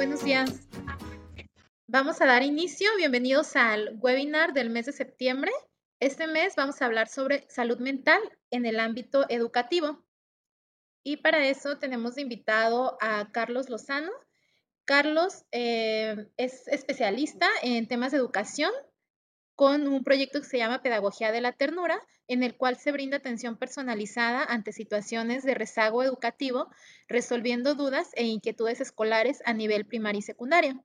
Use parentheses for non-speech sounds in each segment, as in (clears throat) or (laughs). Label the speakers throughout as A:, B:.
A: buenos días. Vamos a dar inicio. Bienvenidos al webinar del mes de septiembre. Este mes vamos a hablar sobre salud mental en el ámbito educativo. Y para eso tenemos de invitado a Carlos Lozano. Carlos eh, es especialista en temas de educación con un proyecto que se llama Pedagogía de la Ternura, en el cual se brinda atención personalizada ante situaciones de rezago educativo, resolviendo dudas e inquietudes escolares a nivel primaria y secundaria.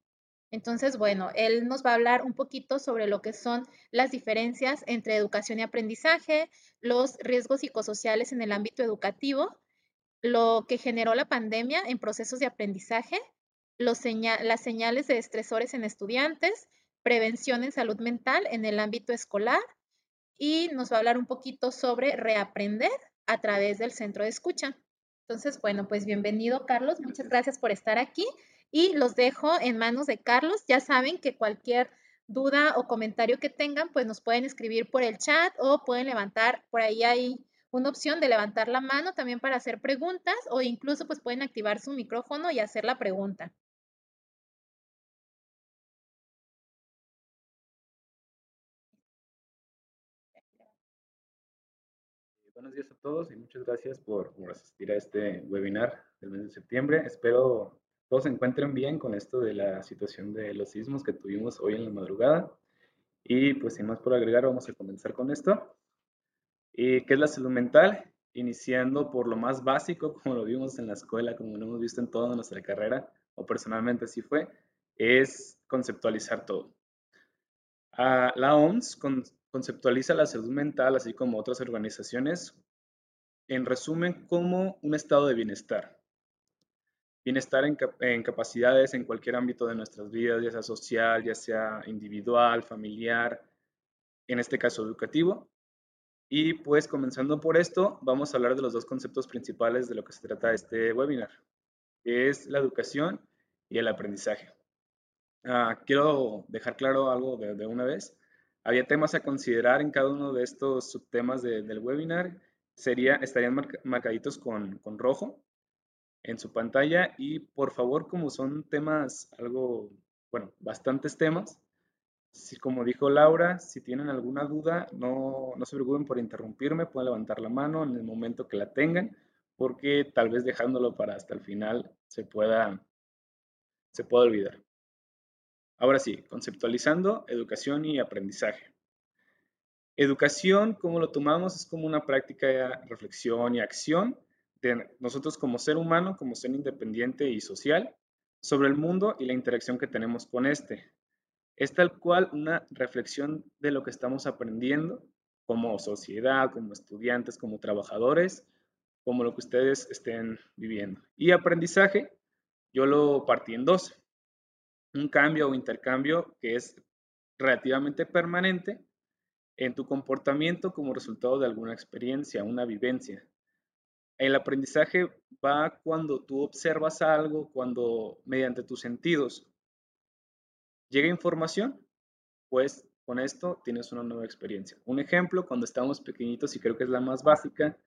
A: Entonces, bueno, él nos va a hablar un poquito sobre lo que son las diferencias entre educación y aprendizaje, los riesgos psicosociales en el ámbito educativo, lo que generó la pandemia en procesos de aprendizaje, las señales de estresores en estudiantes, prevención en salud mental en el ámbito escolar y nos va a hablar un poquito sobre reaprender a través del centro de escucha. Entonces, bueno, pues bienvenido Carlos, muchas gracias por estar aquí y los dejo en manos de Carlos. Ya saben que cualquier duda o comentario que tengan, pues nos pueden escribir por el chat o pueden levantar, por ahí hay una opción de levantar la mano también para hacer preguntas o incluso pues pueden activar su micrófono y hacer la pregunta.
B: Buenos días a todos y muchas gracias por, asistir a este webinar del mes de septiembre. Espero todos se encuentren bien con esto de la situación de los sismos que tuvimos hoy en la madrugada. Y pues sin más por agregar, vamos a comenzar con esto. ¿Y ¿Qué es la salud mental? Iniciando por lo más básico, como lo vimos en la escuela, como lo hemos visto en toda nuestra carrera, o personalmente así fue, es conceptualizar todo. Ah, la OMS conceptualiza la salud mental, así como otras organizaciones, en resumen, como un estado de bienestar. Bienestar en, capacidades en cualquier ámbito de nuestras vidas, ya sea social, ya sea individual, familiar, en este caso educativo. Y pues comenzando por esto, vamos a hablar de los dos conceptos principales de lo que se trata este webinar, es la educación y el aprendizaje. Ah, quiero dejar claro algo de una vez había temas a considerar en cada uno de estos subtemas del webinar. Sería, estarían marcaditos con, con rojo en su pantalla y por favor, como son temas algo, bueno, bastantes temas, si, como dijo Laura, si tienen alguna duda, no, no se preocupen por interrumpirme, pueden levantar la mano en el momento que la tengan, porque tal vez dejándolo para hasta el final se pueda, se pueda olvidar. Ahora sí, conceptualizando educación y aprendizaje. Educación, como lo tomamos, es como una práctica de reflexión y acción de nosotros como ser humano, como ser independiente y social, sobre el mundo y la interacción que tenemos con este. Es tal cual una reflexión de lo que estamos aprendiendo como sociedad, como estudiantes, como trabajadores, como lo que ustedes estén viviendo. Y aprendizaje, yo lo partí en dos un cambio o intercambio que es relativamente permanente en tu comportamiento como resultado de alguna experiencia, una vivencia. El aprendizaje va cuando tú observas algo, cuando mediante tus sentidos llega información, pues con esto tienes una nueva experiencia. Un ejemplo, cuando estamos pequeñitos, y creo que es la más básica,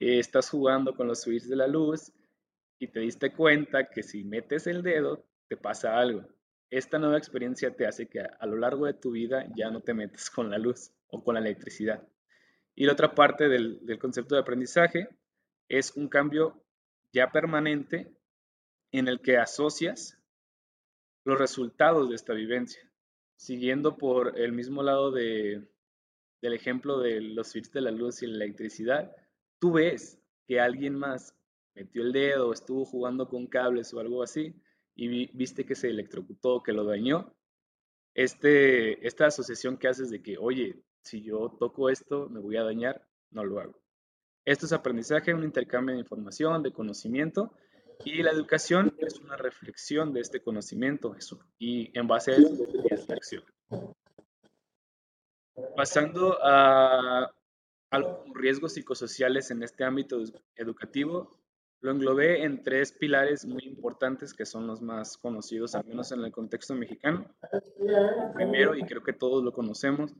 B: eh, estás jugando con los switches de la luz y te diste cuenta que si metes el dedo, te pasa algo. Esta nueva experiencia te hace que a, lo largo de tu vida ya no te metas con la luz o con la electricidad. Y la otra parte del, concepto de aprendizaje es un cambio ya permanente en el que asocias los resultados de esta vivencia. Siguiendo por el mismo lado de, del ejemplo de los switches de la luz y la electricidad, tú ves que alguien más metió el dedo, estuvo jugando con cables o algo así, y viste que se electrocutó, que lo dañó, este, esta asociación que haces de que, oye, si yo toco esto, me voy a dañar, no lo hago. Esto es aprendizaje, un intercambio de información, de conocimiento, y la educación es una reflexión de este conocimiento y en base a eso es la acción. Pasando a, a los riesgos psicosociales en este ámbito educativo, lo englobé en tres pilares muy importantes que son los más conocidos, al menos en el contexto mexicano. primero, y creo que todos lo conocemos,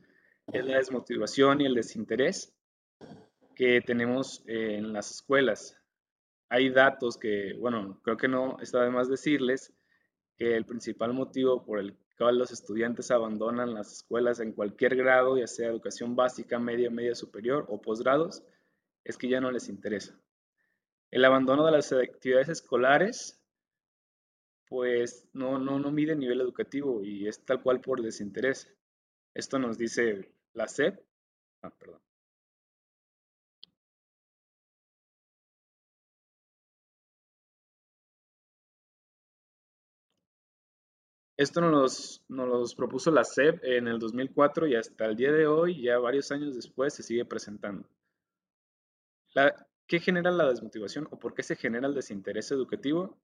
B: es la desmotivación y el desinterés que tenemos en las escuelas. Hay datos que, bueno, creo que no está de más decirles que el principal motivo por el cual los estudiantes abandonan las escuelas en cualquier grado, ya sea educación básica, media, media superior o posgrados, es que ya no les interesa. El abandono de las actividades escolares, pues no, no, no mide nivel educativo y es tal cual por desinterés. Esto nos dice la SEP. Ah, perdón. Esto nos, nos propuso la SEP en el 2004 y hasta el día de hoy, ya varios años después, se sigue presentando. ¿Qué genera la desmotivación o por qué se genera el desinterés educativo?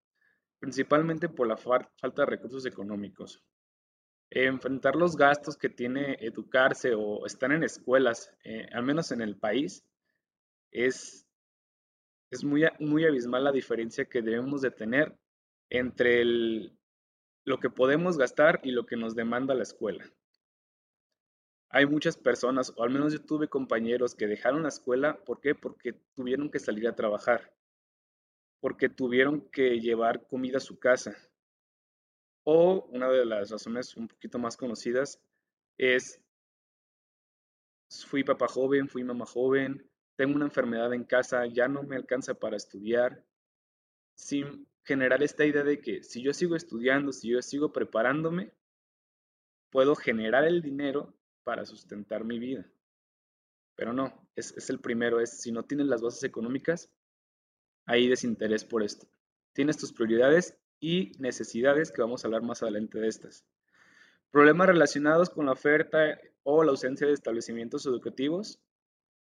B: Principalmente por la falta de recursos económicos. Enfrentar los gastos que tiene educarse o estar en escuelas, eh, al menos en el país, es, es muy, muy abismal la diferencia que debemos de tener entre lo que podemos gastar y lo que nos demanda la escuela. Hay muchas personas, o al menos yo tuve compañeros que dejaron la escuela, ¿por qué? Porque tuvieron que salir a trabajar, porque tuvieron que llevar comida a su casa. O una de las razones un poquito más conocidas es, fui papá joven, fui mamá joven, tengo una enfermedad en casa, ya no me alcanza para estudiar, sin generar esta idea de que si yo sigo estudiando, si yo sigo preparándome, puedo generar el dinero para sustentar mi vida. Pero no, es, el primero, es si no tienes las bases económicas, hay desinterés por esto. Tienes tus prioridades y necesidades, que vamos a hablar más adelante de estas. Problemas relacionados con la oferta o la ausencia de establecimientos educativos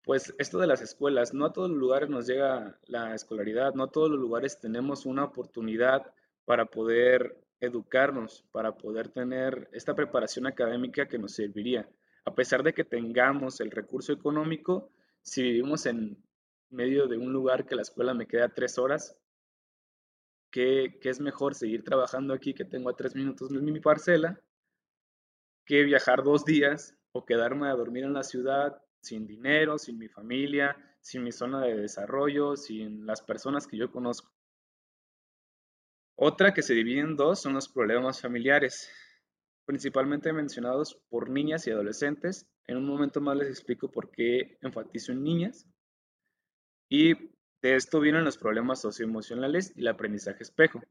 B: pues esto de las escuelas, no a todos los lugares nos llega la escolaridad, no a todos los lugares tenemos una oportunidad para poder educarnos, para poder tener esta preparación académica que nos serviría. A pesar de que tengamos el recurso económico, si vivimos en medio de un lugar que la escuela me queda tres horas, ¿qué, es mejor seguir trabajando aquí que tengo a tres minutos mi parcela? que viajar dos días o quedarme a dormir en la ciudad sin dinero, sin mi familia, sin mi zona de desarrollo, sin las personas que yo conozco. Otra que se divide en dos son los problemas familiares, principalmente mencionados por niñas y adolescentes. En un momento más les explico por qué enfatizo en niñas. Y de esto vienen los problemas socioemocionales y el aprendizaje espejo.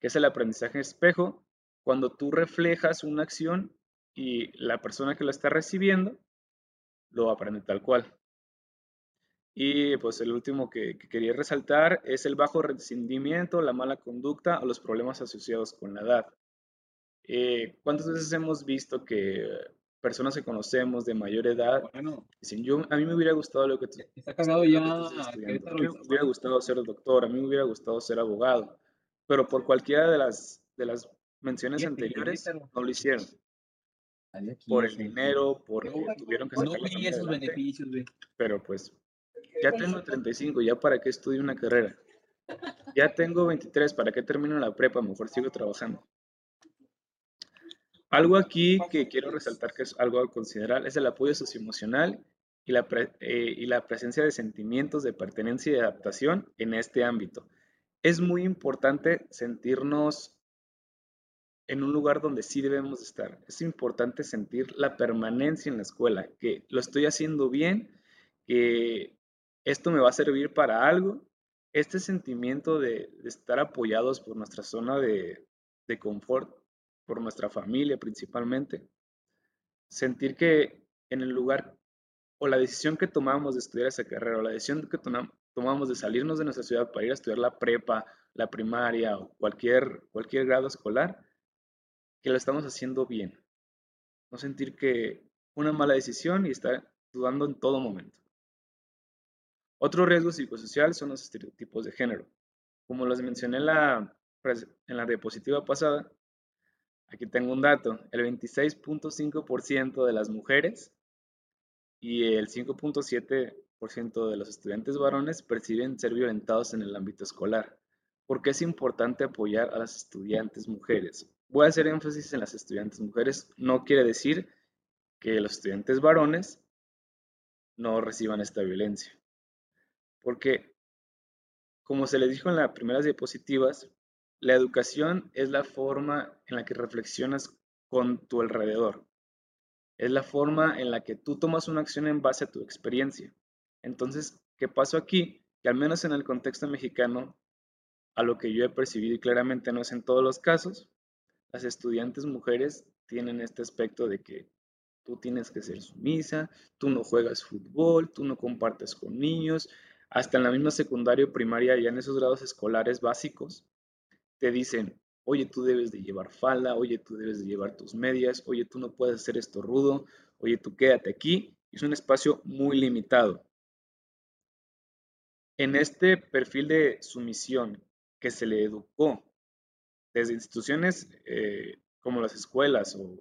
B: ¿Qué es el aprendizaje espejo? Cuando tú reflejas una acción y la persona que la está recibiendo lo aprende tal cual. Y pues el último que, quería resaltar es el bajo rendimiento, la mala conducta o los problemas asociados con la edad. Eh, ¿Cuántas veces hemos visto que personas que conocemos de mayor edad dicen, yo, a mí me hubiera gustado lo que tú...
C: Está casado ya. A
B: mí me hubiera gustado ser doctor, a mí me hubiera gustado ser abogado, pero por cualquiera de las, de las menciones anteriores no lo hicieron por el dinero, porque tuvieron que sacar
C: no esos beneficios, güey.
B: Pero pues, ya tengo 35, ya para qué estudio una carrera. Ya tengo 23, ¿para qué termino la prepa? Mejor sigo trabajando. Algo aquí que quiero resaltar que es algo a considerar es el apoyo socioemocional y la, eh, y la presencia de sentimientos de pertenencia y adaptación en este ámbito. Es muy importante sentirnos en un lugar donde sí debemos estar. Es importante sentir la permanencia en la escuela, que lo estoy haciendo bien, que esto me va a servir para algo. Este sentimiento de, estar apoyados por nuestra zona de, de confort, por nuestra familia principalmente. Sentir que en el lugar o la decisión que tomamos de estudiar esa carrera o la decisión que tomamos de salirnos de nuestra ciudad para ir a estudiar la prepa, la primaria o cualquier, cualquier grado escolar, que lo estamos haciendo bien. No sentir que una mala decisión y estar dudando en todo momento. Otro riesgo psicosocial son los estereotipos de género. Como los mencioné en la, en la diapositiva pasada, aquí tengo un dato. El 26.5% de las mujeres y el 5.7% de los estudiantes varones perciben ser violentados en el ámbito escolar. ¿Por qué es importante apoyar a las estudiantes mujeres? Voy a hacer énfasis en las estudiantes mujeres. No quiere decir que los estudiantes varones no reciban esta violencia. Porque, como se les dijo en las primeras diapositivas, la educación es la forma en la que reflexionas con tu alrededor. Es la forma en la que tú tomas una acción en base a tu experiencia. Entonces, ¿qué pasó aquí? Que al menos en el contexto mexicano, a lo que yo he percibido y claramente no es en todos los casos, las estudiantes mujeres tienen este aspecto de que tú tienes que ser sumisa, tú no juegas fútbol, tú no compartes con niños, hasta en la misma secundaria o primaria, ya en esos grados escolares básicos, te dicen, oye, tú debes de llevar falda, oye, tú debes de llevar tus medias, oye, tú no puedes hacer esto rudo, oye, tú quédate aquí. Es un espacio muy limitado. En este perfil de sumisión que se le educó desde instituciones eh, como las escuelas o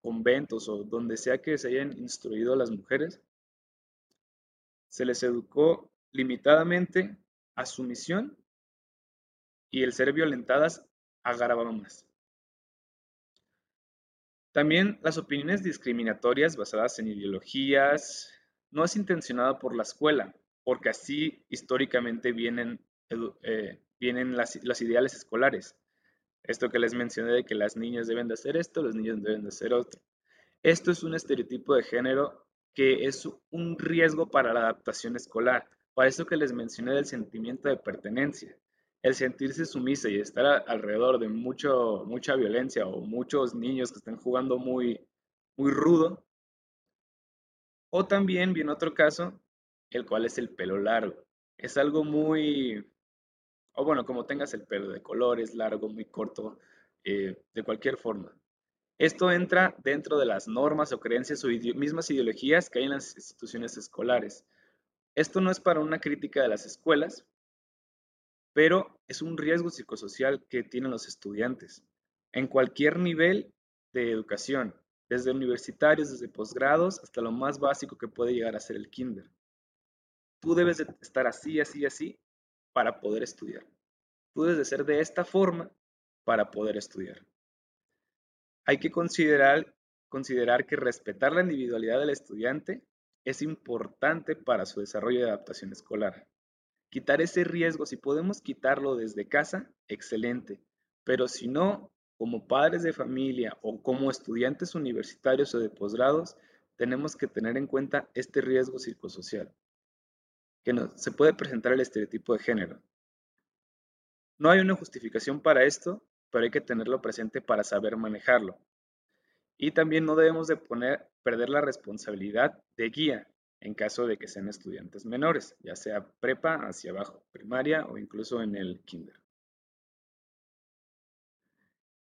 B: conventos o donde sea que se hayan instruido a las mujeres, se les educó limitadamente a sumisión y el ser violentadas agravaba más. También las opiniones discriminatorias basadas en ideologías no es intencionado por la escuela, porque así históricamente vienen, eh, vienen las, los ideales escolares. Esto que les mencioné de que las niñas deben de hacer esto, los niños deben de hacer otro. Esto es un estereotipo de género que es un riesgo para la adaptación escolar. Para eso que les mencioné del sentimiento de pertenencia. El sentirse sumisa y estar alrededor de mucho, mucha violencia o muchos niños que están jugando muy, muy rudo. O también viene otro caso, el cual es el pelo largo. Es algo muy o bueno, como tengas el pelo de colores, largo, muy corto, eh, de cualquier forma. Esto entra dentro de las normas o creencias o mismas ideologías que hay en las instituciones escolares. Esto no es para una crítica de las escuelas, pero es un riesgo psicosocial que tienen los estudiantes en cualquier nivel de educación, desde universitarios, desde posgrados, hasta lo más básico que puede llegar a ser el kinder. Tú debes de estar así, así, así, para poder estudiar. Tú debes de ser de esta forma para poder estudiar. Hay que considerar, considerar que respetar la individualidad del estudiante es importante para su desarrollo de adaptación escolar. Quitar ese riesgo, si podemos quitarlo desde casa, excelente. Pero si no, como padres de familia o como estudiantes universitarios o de posgrados, tenemos que tener en cuenta este riesgo psicosocial que se puede presentar el estereotipo de género. No hay una justificación para esto, pero hay que tenerlo presente para saber manejarlo. Y también no debemos de perder la responsabilidad de guía en caso de que sean estudiantes menores, ya sea prepa hacia abajo, primaria o incluso en el kinder.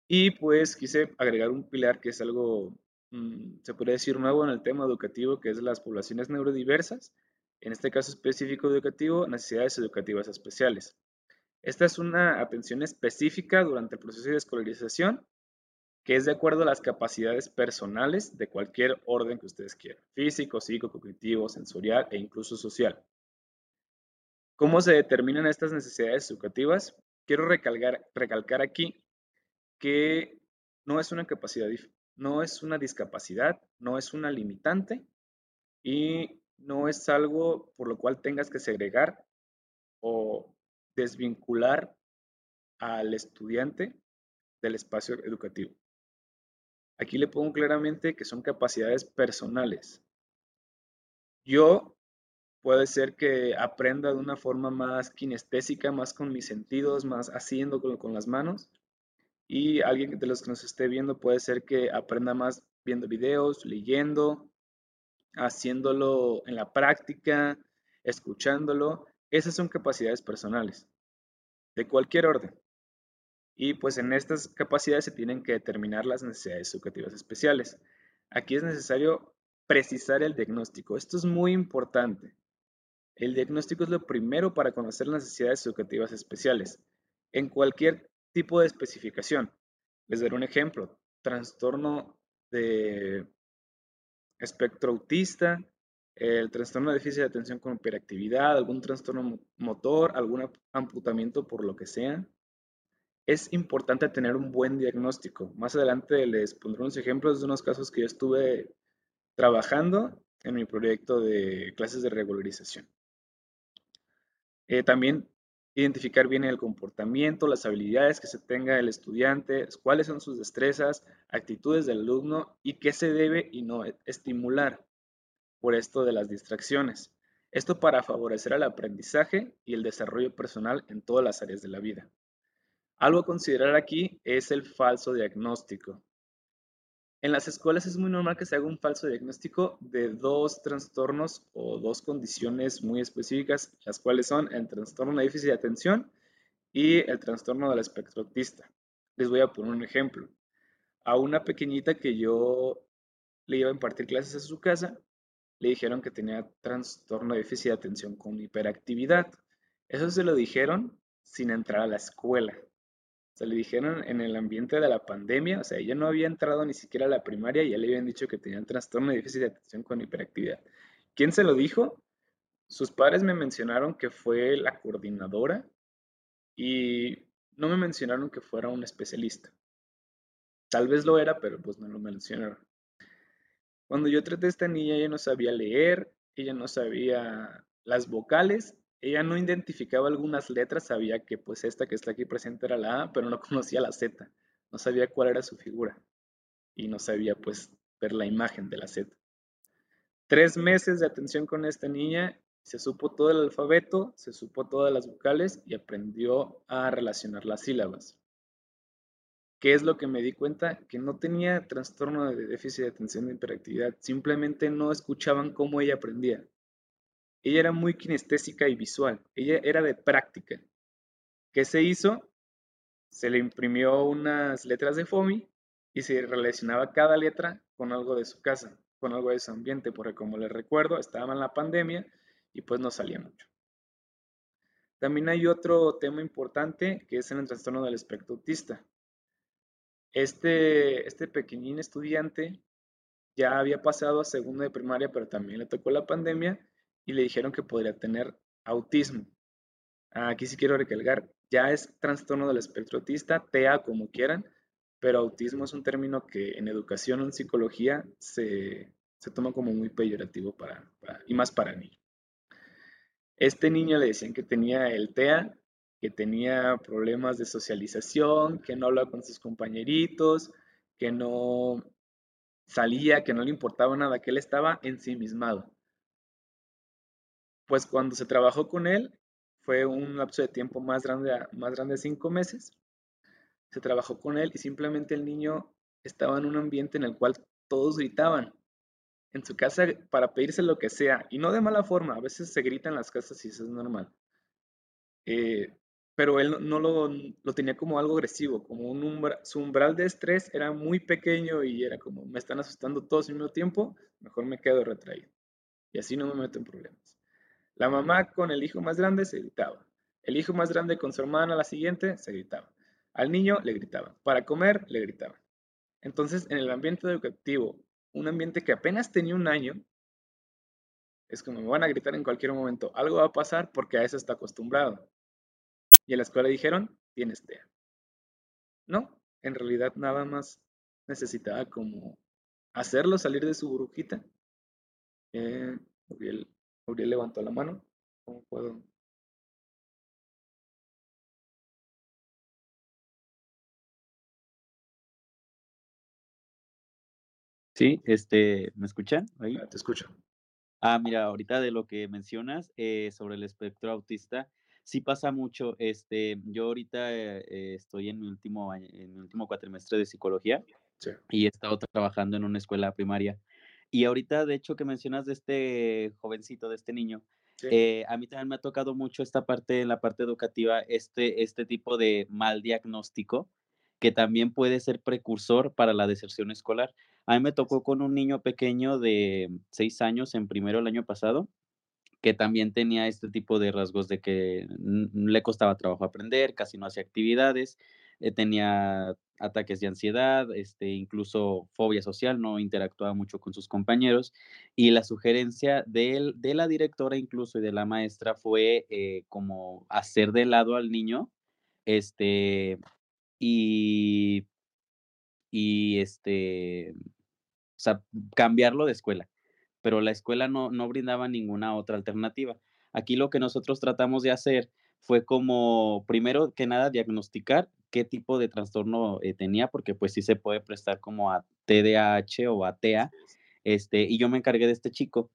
B: Y pues quise agregar un pilar que es algo, mm, se podría decir, nuevo en el tema educativo, que es las poblaciones neurodiversas en este caso específico educativo, necesidades educativas especiales. Esta es una atención específica durante el proceso de escolarización que es de acuerdo a las capacidades personales de cualquier orden que ustedes quieran, físico, psicocognitivo, sensorial e incluso social. ¿Cómo se determinan estas necesidades educativas? Quiero recalcar, recalcar aquí que no es una capacidad, no es una discapacidad, no es una limitante y no es algo por lo cual tengas que segregar o desvincular al estudiante del espacio educativo. Aquí le pongo claramente que son capacidades personales. Yo puede ser que aprenda de una forma más kinestésica, más con mis sentidos, más haciendo con, con las manos. Y alguien de los que nos esté viendo puede ser que aprenda más viendo videos, leyendo, haciéndolo en la práctica, escuchándolo. Esas son capacidades personales, de cualquier orden. Y pues en estas capacidades se tienen que determinar las necesidades educativas especiales. Aquí es necesario precisar el diagnóstico. Esto es muy importante. El diagnóstico es lo primero para conocer las necesidades educativas especiales. En cualquier tipo de especificación. Les daré un ejemplo. Trastorno de espectro autista, el trastorno de déficit de atención con hiperactividad, algún trastorno motor, algún amputamiento por lo que sea. Es importante tener un buen diagnóstico. Más adelante les pondré unos ejemplos de unos casos que yo estuve trabajando en mi proyecto de clases de regularización. Eh, también identificar bien el comportamiento, las habilidades que se tenga el estudiante, cuáles son sus destrezas, actitudes del alumno y qué se debe y no estimular por esto de las distracciones. Esto para favorecer el aprendizaje y el desarrollo personal en todas las áreas de la vida. Algo a considerar aquí es el falso diagnóstico. En las escuelas es muy normal que se haga un falso diagnóstico de dos trastornos o dos condiciones muy específicas, las cuales son el trastorno de déficit de atención y el trastorno del espectro autista. Les voy a poner un ejemplo. A una pequeñita que yo le iba a impartir clases a su casa, le dijeron que tenía trastorno de déficit de atención con hiperactividad. Eso se lo dijeron sin entrar a la escuela se le dijeron en el ambiente de la pandemia, o sea, ella no había entrado ni siquiera a la primaria y ya le habían dicho que tenía un trastorno de déficit de atención con hiperactividad. ¿Quién se lo dijo? Sus padres me mencionaron que fue la coordinadora y no me mencionaron que fuera un especialista. Tal vez lo era, pero pues no lo mencionaron. Cuando yo traté a esta niña, ella no sabía leer, ella no sabía las vocales ella no identificaba algunas letras, sabía que pues esta que está aquí presente era la A, pero no (laughs) conocía la Z, no sabía cuál era su figura y no sabía pues ver la imagen de la Z. Tres meses de atención con esta niña, se supo todo el alfabeto, se supo todas las vocales y aprendió a relacionar las sílabas. ¿Qué es lo que me di cuenta? Que no tenía trastorno de déficit de atención de hiperactividad, simplemente no escuchaban cómo ella aprendía. Ella era muy kinestésica y visual. Ella era de práctica. ¿Qué se hizo? Se le imprimió unas letras de FOMI y se relacionaba cada letra con algo de su casa, con algo de su ambiente, porque como les recuerdo, estaba en la pandemia y pues no salía mucho. También hay otro tema importante que es en el trastorno del espectro autista. Este, este pequeñín estudiante ya había pasado a segundo de primaria, pero también le tocó la pandemia y le dijeron que podría tener autismo. Aquí sí quiero recalcar, ya es trastorno del espectro autista, TEA como quieran, pero autismo es un término que en educación o en psicología se, toma como muy peyorativo para, y más para niños. Este niño le decían que tenía el TEA, que tenía problemas de socialización, que no hablaba con sus compañeritos, que no salía, que no le importaba nada, que él estaba ensimismado pues cuando se trabajó con él, fue un lapso de tiempo más grande, más grande de cinco meses. Se trabajó con él y simplemente el niño estaba en un ambiente en el cual todos gritaban en su casa para pedirse lo que sea, y no de mala forma, a veces se grita en las casas y eso es normal. Eh, pero él no, lo, tenía como algo agresivo, como un su umbral de estrés era muy pequeño y era como, me están asustando todos al mismo tiempo, mejor me quedo retraído. Y así no me meto en problemas. La mamá con el hijo más grande se gritaba. El hijo más grande con su hermana, la siguiente, se gritaba. Al niño le gritaban. Para comer, le gritaban. Entonces, en el ambiente educativo, un ambiente que apenas tenía un año, es como me van a gritar en cualquier momento. Algo va a pasar porque a eso está acostumbrado. Y en la escuela dijeron, tienes TEA. No, en realidad nada más necesitaba como hacerlo salir de su burbujita. Eh, Uriel levantó la mano. ¿Cómo puedo?
D: Sí, este, ¿me escuchan?
B: Ahí? te escucho.
D: Ah, mira, ahorita de lo que mencionas eh, sobre el espectro autista, sí pasa mucho. Este, yo ahorita eh, estoy en mi último en mi último cuatrimestre de psicología y he estado trabajando en una escuela primaria. Y ahorita, de hecho, que mencionas de este jovencito, de este niño, eh, a mí también me ha tocado mucho esta parte, en la parte educativa, este, este tipo de mal diagnóstico que también puede ser precursor para la deserción escolar. A mí me tocó con un niño pequeño de seis años en primero el año pasado, que también tenía este tipo de rasgos de que le costaba trabajo aprender, casi no hacía actividades, eh, tenía ataques de ansiedad, este, incluso fobia social, no interactuaba mucho con sus compañeros. Y la sugerencia de, de la directora incluso y de la maestra fue eh, como hacer de lado al niño este, y, y este, o sea, cambiarlo de escuela. Pero la escuela no, no brindaba ninguna otra alternativa. Aquí lo que nosotros tratamos de hacer fue como, primero que nada, diagnosticar qué tipo de trastorno eh, tenía, porque pues sí se puede prestar como a TDAH o a TEA, este, y yo me encargué de este chico.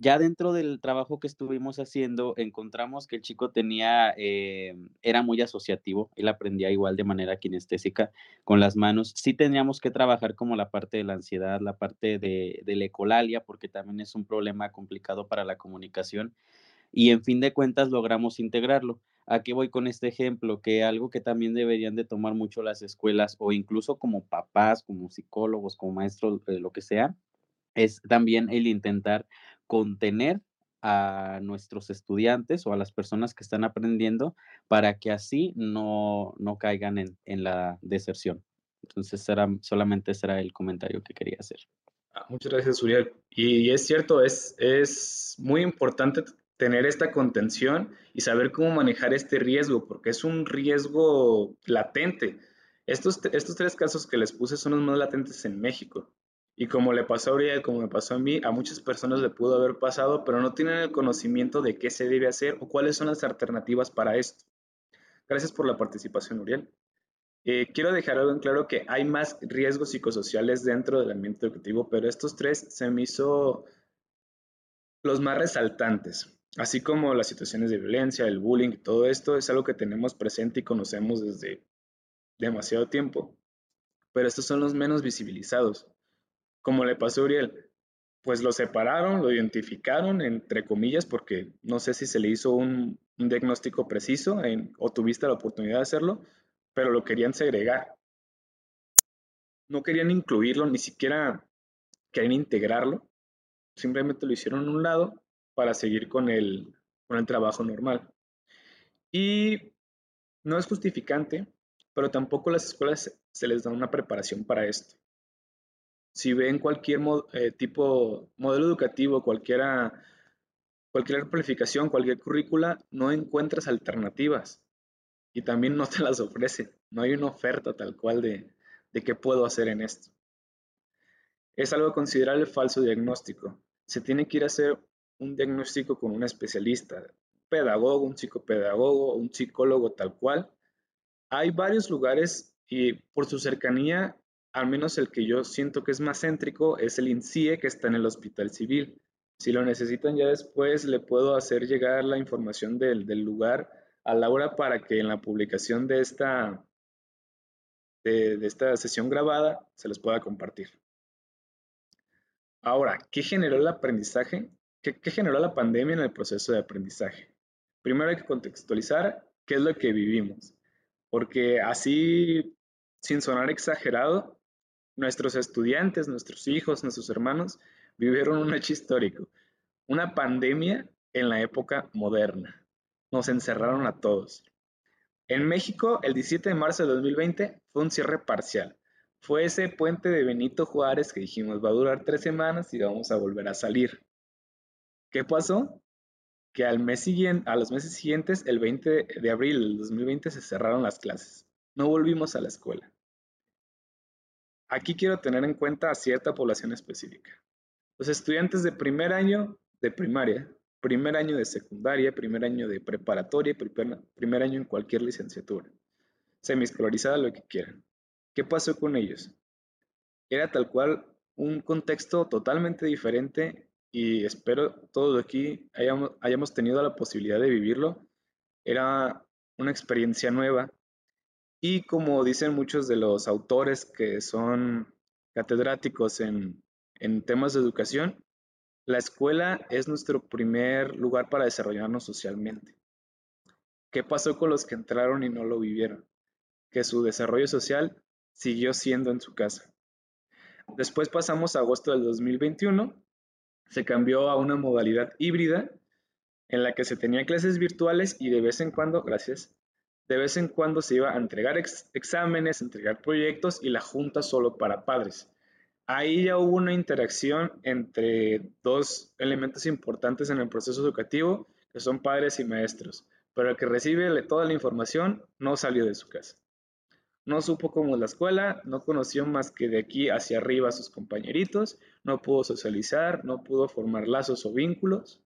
D: Ya dentro del trabajo que estuvimos haciendo, encontramos que el chico tenía, eh, era muy asociativo, él aprendía igual de manera kinestésica con las manos. Sí teníamos que trabajar como la parte de la ansiedad, la parte de, de la ecolalia, porque también es un problema complicado para la comunicación. Y en fin de cuentas logramos integrarlo. ¿A qué voy con este ejemplo? Que algo que también deberían de tomar mucho las escuelas o incluso como papás, como psicólogos, como maestros, eh, lo que sea, es también el intentar contener a nuestros estudiantes o a las personas que están aprendiendo para que así no, no caigan en, en, la deserción. Entonces, será, solamente será el comentario que quería hacer.
B: Ah, muchas gracias, Uriel. Y es cierto, es, es muy importante tener esta contención y saber cómo manejar este riesgo, porque es un riesgo latente. Estos, estos tres casos que les puse son los más latentes en México. Y como le pasó a Uriel, como me pasó a mí, a muchas personas le pudo haber pasado, pero no tienen el conocimiento de qué se debe hacer o cuáles son las alternativas para esto. Gracias por la participación, Uriel. Eh, quiero dejar algo en claro que hay más riesgos psicosociales dentro del ambiente educativo, pero estos tres se me hizo los más resaltantes. Así como las situaciones de violencia, el bullying, todo esto es algo que tenemos presente y conocemos desde demasiado tiempo, pero estos son los menos visibilizados. Como le pasó a Uriel, pues lo separaron, lo identificaron, entre comillas, porque no sé si se le hizo un, diagnóstico preciso o tuviste la oportunidad de hacerlo, pero lo querían segregar. No querían incluirlo, ni siquiera querían integrarlo, simplemente lo hicieron a un lado para seguir con el, con el trabajo normal. Y no es justificante, pero tampoco las escuelas se les da una preparación para esto si ven cualquier eh, tipo, modelo educativo, cualquiera, cualquier planificación, cualquier currícula, no encuentras alternativas y también no te (laughs) las ofrecen. No hay una oferta tal cual de, de qué puedo hacer en esto. Es algo considerable falso diagnóstico. Se tiene que ir a hacer un diagnóstico con un especialista, un pedagogo, un psicopedagogo, un psicólogo tal cual. Hay varios lugares y por su cercanía al menos el que yo siento que es más céntrico, es el INCIE que está en el Hospital Civil. Si lo necesitan ya después, le puedo hacer llegar la información del, lugar a Laura para que en la publicación de esta, de, esta sesión grabada se les pueda compartir. Ahora, ¿qué generó el aprendizaje? ¿Qué, ¿Qué generó la pandemia en el proceso de aprendizaje? Primero hay que contextualizar qué es lo que vivimos, porque así, sin sonar exagerado, Nuestros estudiantes, nuestros hijos, nuestros hermanos vivieron un hecho histórico, una pandemia en la época moderna. Nos encerraron a todos. En México, el 17 de marzo de 2020 fue un cierre parcial. Fue ese puente de Benito Juárez que dijimos va a durar tres semanas y vamos a volver a salir. ¿Qué pasó? Que al mes siguiente, a los meses siguientes, el 20 de abril del 2020, se cerraron las clases. No volvimos a la escuela. Aquí quiero tener en cuenta a cierta población específica. Los estudiantes de primer año de primaria, primer año de secundaria, primer año de preparatoria, primer, primer año en cualquier licenciatura, semiescolarizada, lo que quieran. ¿Qué pasó con ellos? Era tal cual un contexto totalmente diferente y espero todos aquí hayamos, hayamos tenido la posibilidad de vivirlo. Era una experiencia nueva, y como dicen muchos de los autores que son catedráticos en, temas de educación, la escuela es nuestro primer lugar para desarrollarnos socialmente. ¿Qué pasó con los que entraron y no lo vivieron? Que su desarrollo social siguió siendo en su casa. Después pasamos a agosto del 2021, se cambió a una modalidad híbrida en la que se tenía clases virtuales y de vez en cuando, gracias, de vez en cuando se iba a entregar exámenes, entregar proyectos y la junta solo para padres. Ahí ya hubo una interacción entre dos elementos importantes en el proceso educativo, que son padres y maestros, pero el que recibe toda la información no salió de su casa. No supo cómo es la escuela, no conoció más que de aquí hacia arriba a sus compañeritos, no pudo socializar, no pudo formar lazos o vínculos.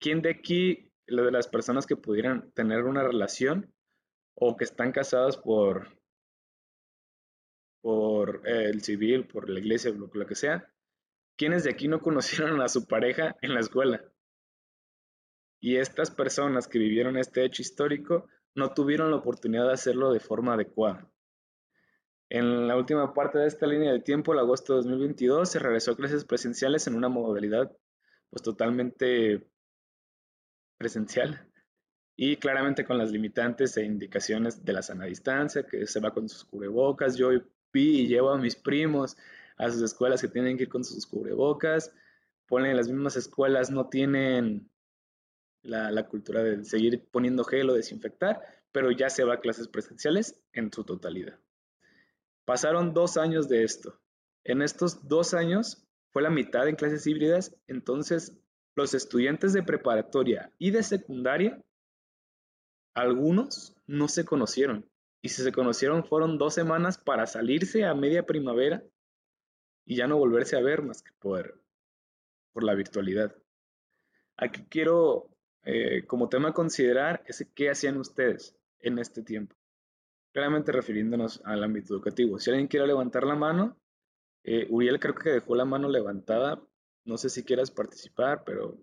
B: ¿Quién de aquí de las personas que pudieran tener una relación o que están casadas por, por el civil, por la iglesia, lo, lo que sea, ¿quiénes de aquí no (laughs) conocieron a su pareja en la escuela? Y estas personas que vivieron este hecho histórico no tuvieron la oportunidad de hacerlo de forma adecuada. En la última parte de esta línea de tiempo, el agosto de 2022, se regresó a clases presenciales en una modalidad pues totalmente presencial y claramente con las limitantes e indicaciones de la sana distancia, que se va con sus cubrebocas. Yo vi y llevo a mis primos a sus escuelas que tienen que ir con sus cubrebocas. Ponen las mismas escuelas, no tienen la, la, cultura de seguir poniendo gel o desinfectar, pero ya se va a clases presenciales en su totalidad. Pasaron dos años de esto. En estos dos años fue la mitad en clases híbridas, entonces los estudiantes de preparatoria y de secundaria, algunos no se conocieron. Y si se conocieron fueron dos semanas para salirse a media primavera y ya no volverse a ver más que por, por la virtualidad. Aquí quiero eh, como tema considerar es qué hacían ustedes en este tiempo. Claramente refiriéndonos al ámbito educativo. Si alguien quiere levantar la mano, eh, Uriel creo que dejó la mano levantada. No sé si quieras participar, pero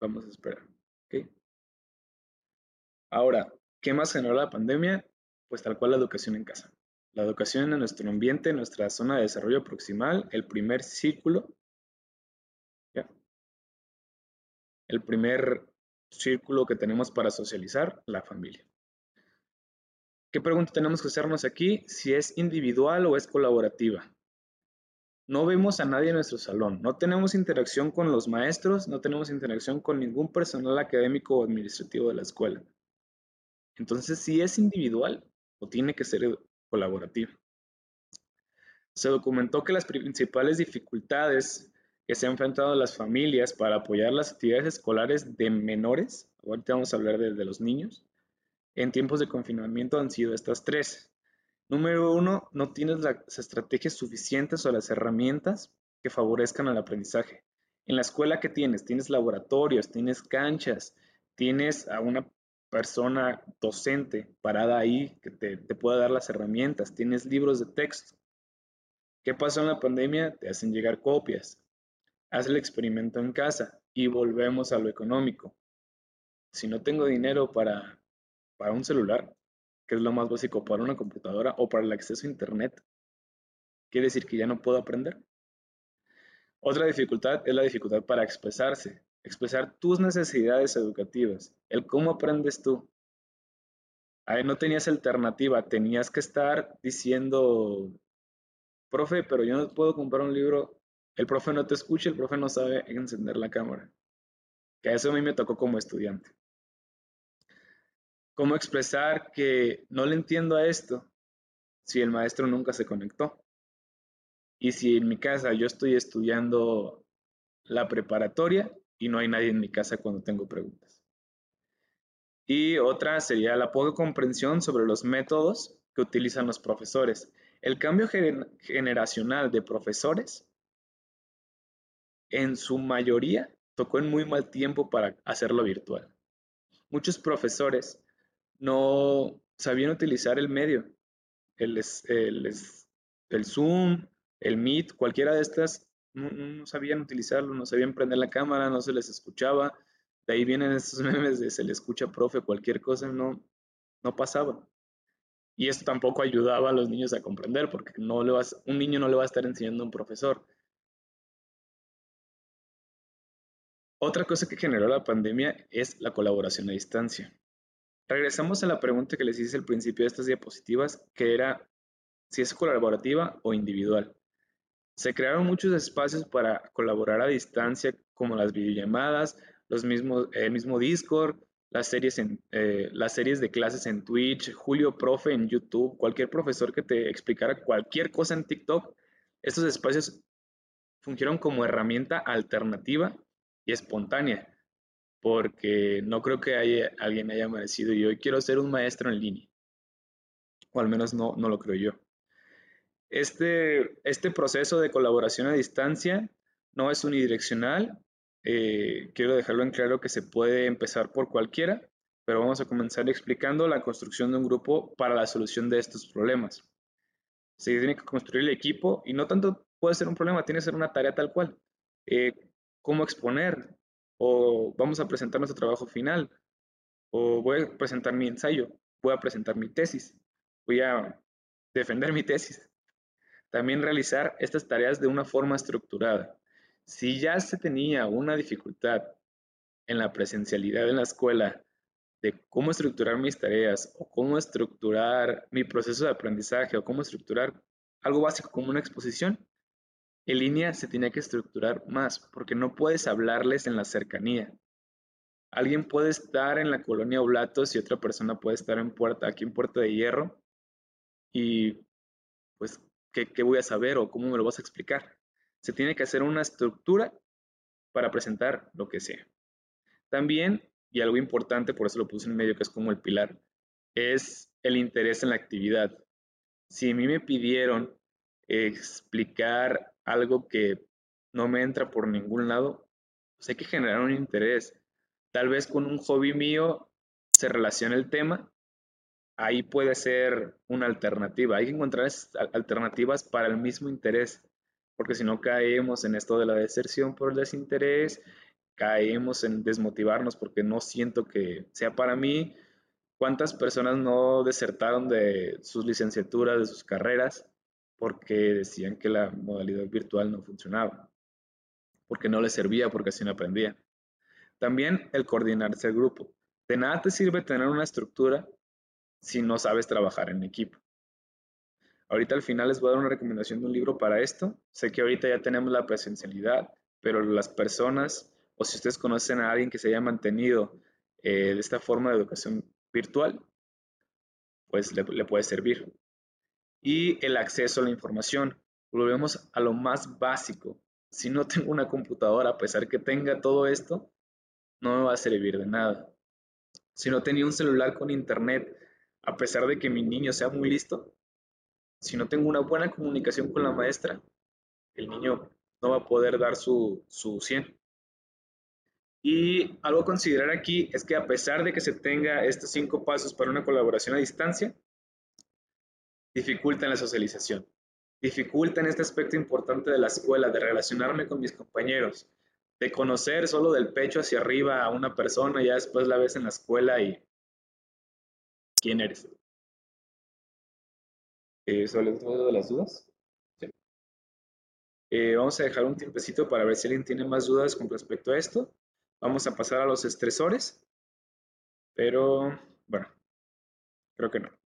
B: vamos a esperar. ¿okay? Ahora, ¿qué más generó la pandemia? Pues tal cual la educación en casa. La educación en nuestro ambiente, en nuestra zona de desarrollo proximal, el primer círculo. ¿ya? El primer círculo que tenemos para socializar, la familia. ¿Qué pregunta tenemos que hacernos aquí? Si es individual o es colaborativa. No vemos a nadie en nuestro salón, no tenemos interacción con los maestros, no tenemos interacción con ningún personal académico o administrativo de la escuela. Entonces, si es individual o tiene que ser colaborativo. Se documentó que las principales dificultades que se han enfrentado las familias para apoyar las actividades escolares de menores, ahorita vamos a hablar de los niños, en tiempos de confinamiento han sido estas tres. Número uno, no tienes las estrategias suficientes o las herramientas que favorezcan el aprendizaje. En la escuela que tienes, tienes laboratorios, tienes canchas, tienes a una persona docente parada ahí que te, te pueda dar las herramientas, tienes libros de texto. ¿Qué pasó en la pandemia? Te hacen llegar copias. Haz el experimento en casa y volvemos a lo económico. Si no tengo dinero para, para un celular, que es lo más básico para una computadora o para el acceso a Internet, quiere decir que ya no puedo aprender. Otra dificultad es la dificultad para expresarse, expresar tus necesidades educativas, el cómo aprendes tú. Ahí no tenías alternativa, tenías que estar diciendo, profe, pero yo no puedo comprar un libro, el profe no te escucha, el profe no sabe encender la cámara. Que eso a mí me tocó como estudiante cómo expresar que no le entiendo a esto si el maestro nunca se conectó. Y si en mi casa yo estoy estudiando la preparatoria y no hay nadie en mi casa cuando tengo preguntas. Y otra sería la poca comprensión sobre los métodos que utilizan los profesores. El cambio generacional de profesores, en su mayoría, tocó en muy mal tiempo para hacerlo virtual. Muchos profesores no sabían utilizar el medio, el, el, el Zoom, el Meet, cualquiera de estas, no, sabían utilizarlo, no sabían prender la cámara, no se les escuchaba. De ahí vienen (laughs) estos memes de se le escucha profe, cualquier cosa, no, no pasaba. Y esto tampoco ayudaba a los niños a comprender, porque no le vas, un niño no le va a estar enseñando a un profesor. Otra cosa que generó la pandemia es la colaboración a distancia. Regresamos a la pregunta que les hice al principio de estas diapositivas, que era si es colaborativa o individual. Se crearon muchos espacios para colaborar a distancia, como las videollamadas, los mismos, el mismo Discord, las series, en, eh, las series de clases en Twitch, Julio Profe en YouTube, cualquier profesor que te explicara cualquier cosa en TikTok. Estos espacios fungieron como herramienta alternativa y espontánea porque no creo que haya, alguien haya merecido y hoy quiero ser un maestro en línea, o al menos no, no lo creo yo. Este, este proceso de colaboración a distancia no es unidireccional, eh, quiero dejarlo en claro que se puede empezar por cualquiera, pero vamos a comenzar explicando la construcción de un grupo para la solución de estos problemas. Se tiene que construir el equipo y no tanto puede ser un problema, tiene que ser una tarea tal cual. Eh, ¿Cómo exponer? O vamos a presentar nuestro trabajo final. O voy a presentar mi ensayo. Voy a presentar mi tesis. Voy a defender mi tesis. También realizar estas tareas de una forma estructurada. Si ya se tenía una dificultad en la presencialidad en la escuela de cómo estructurar mis tareas o cómo estructurar mi proceso de aprendizaje o cómo estructurar algo básico como una exposición, en línea se tiene que estructurar más porque no puedes hablarles en la cercanía. Alguien puede estar en la colonia Oblatos y otra persona puede estar en puerta, aquí en Puerta de Hierro y pues, ¿qué, ¿qué voy a saber o cómo me lo vas a explicar? Se tiene que hacer una estructura para presentar lo que sea. También y algo importante, por eso lo puse en medio, que es como el pilar, es el interés en la actividad. Si a mí me pidieron explicar algo que no me entra por ningún lado, pues hay que generar un interés. Tal vez con un hobby mío se relaciona el tema, ahí puede ser una alternativa. Hay que encontrar alternativas para el mismo interés, porque si no caemos en esto de la deserción por el desinterés caemos en desmotivarnos porque no siento que sea para mí. ¿Cuántas personas no desertaron de sus licenciaturas, de sus carreras, porque decían que la modalidad virtual no funcionaba? Porque no les servía, porque así no aprendían. También el coordinarse el grupo. De nada te sirve tener una estructura si no sabes trabajar en equipo. Ahorita al final les voy a dar una recomendación de un libro para esto. Sé que ahorita ya tenemos la presencialidad, pero las personas o si ustedes conocen a alguien que se haya mantenido eh, de esta forma de educación virtual, pues le, le, puede servir. Y el acceso a la información. Volvemos a lo más básico. Si no tengo una computadora, a pesar que tenga todo esto, no me va a servir de nada. Si no tenía un celular con internet, a pesar de que mi niño sea muy listo, si no tengo una buena comunicación con la maestra, el niño no va a poder dar su, su 100. Y algo a considerar aquí es que a pesar de que se tenga estos cinco pasos para una colaboración a distancia, dificultan la socialización, dificultan este aspecto importante de la escuela, de relacionarme con mis compañeros, de conocer solo del pecho hacia arriba a una persona, y ya después la ves en la escuela y ¿quién eres? Eh, ¿Sobre todo de las dudas? Sí. Eh, vamos a dejar un tiempecito para ver si alguien tiene más dudas con respecto a esto. Vamos a pasar a los estresores, pero bueno, creo que no.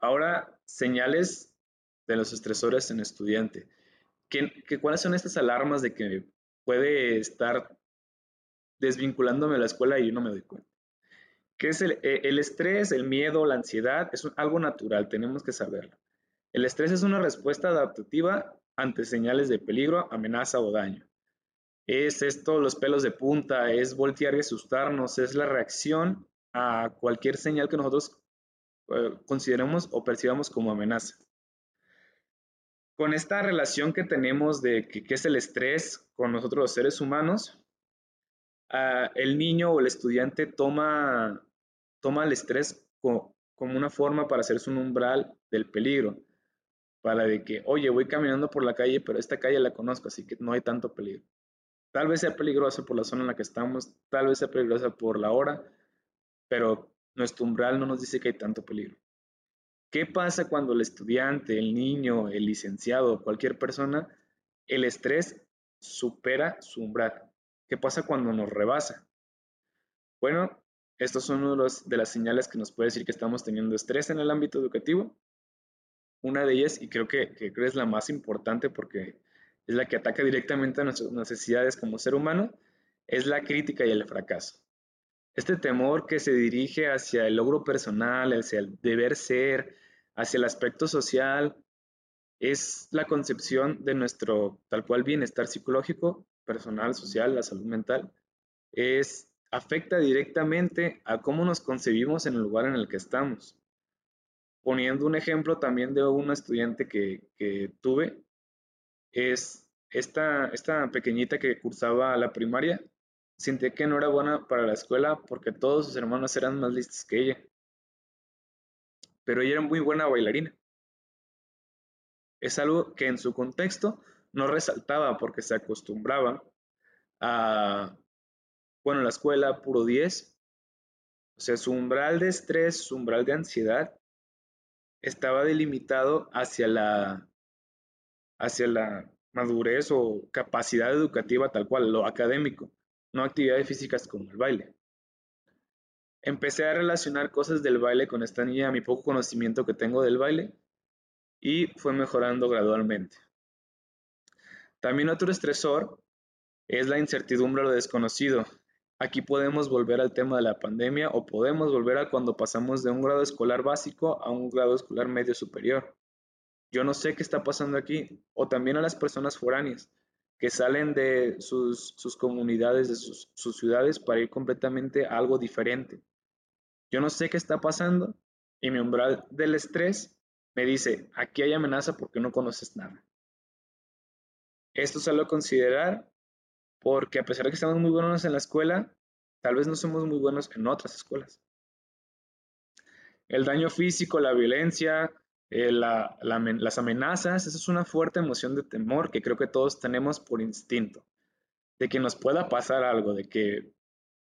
B: Ahora, señales de los estresores en estudiante. ¿Qué, cuáles son estas alarmas de que puede estar desvinculándome de la escuela y yo no me doy cuenta? ¿Qué es el, e, estrés, el miedo, la ansiedad? Es algo natural, tenemos que saberlo. El estrés es una respuesta adaptativa ante señales de peligro, amenaza o daño es esto, los pelos de punta, es voltear y asustarnos, es la reacción a cualquier señal que nosotros consideremos o percibamos como amenaza. Con esta relación que tenemos de qué es el estrés con nosotros los seres humanos, el niño o el estudiante toma, toma el estrés como, como una forma para hacerse un umbral del peligro, para de que, oye, voy caminando por la calle, pero esta calle la conozco, así que no hay tanto peligro. Tal vez sea peligrosa por la zona en la que estamos, tal vez sea peligrosa por la hora, pero nuestro umbral no nos dice que hay tanto peligro. ¿Qué pasa cuando el estudiante, el niño, el licenciado, cualquier persona, el estrés supera su umbral? ¿Qué pasa cuando nos rebasa? Bueno, estos son uno de, las señales que nos puede decir que estamos teniendo estrés en el ámbito educativo. Una de ellas, y creo que, que es la más importante porque es la que ataca directamente a nuestras necesidades como ser humano, es la crítica y el fracaso. Este temor que se dirige hacia el logro personal, hacia el deber ser, hacia el aspecto social, es la concepción de nuestro tal cual bienestar psicológico, personal, social, la salud mental, es afecta directamente a cómo nos concebimos en el lugar en el que estamos. Poniendo un ejemplo también de un estudiante que, que tuve, es esta, esta pequeñita que cursaba la primaria sentía que no era buena para la escuela porque todos sus hermanos eran más listos que ella. Pero ella era muy buena bailarina. Es algo que en su contexto no resaltaba porque se acostumbraba a, bueno, la escuela puro 10. O sea, su umbral de estrés, su umbral de ansiedad estaba delimitado hacia la, hacia la madurez o capacidad educativa tal cual, lo académico, no actividades físicas como el baile. Empecé a relacionar cosas del baile con esta niña, mi poco conocimiento que tengo del baile, y fue mejorando gradualmente. También otro estresor es la incertidumbre o lo desconocido. Aquí podemos volver al tema de la pandemia o podemos volver a cuando pasamos de un grado escolar básico a un grado escolar medio superior. Yo no sé qué está pasando aquí. O también a las personas foráneas que salen de sus, comunidades, de sus, ciudades para ir completamente a algo diferente. Yo no sé qué está pasando y mi umbral del estrés me dice, aquí hay amenaza porque no conoces nada. Esto es a considerar porque a pesar de que estamos muy buenos en la escuela, tal vez no somos muy buenos en otras escuelas. El daño físico, la violencia, eh, las amenazas, eso es una fuerte emoción de temor que creo que todos tenemos por instinto, de que nos pueda pasar algo, de que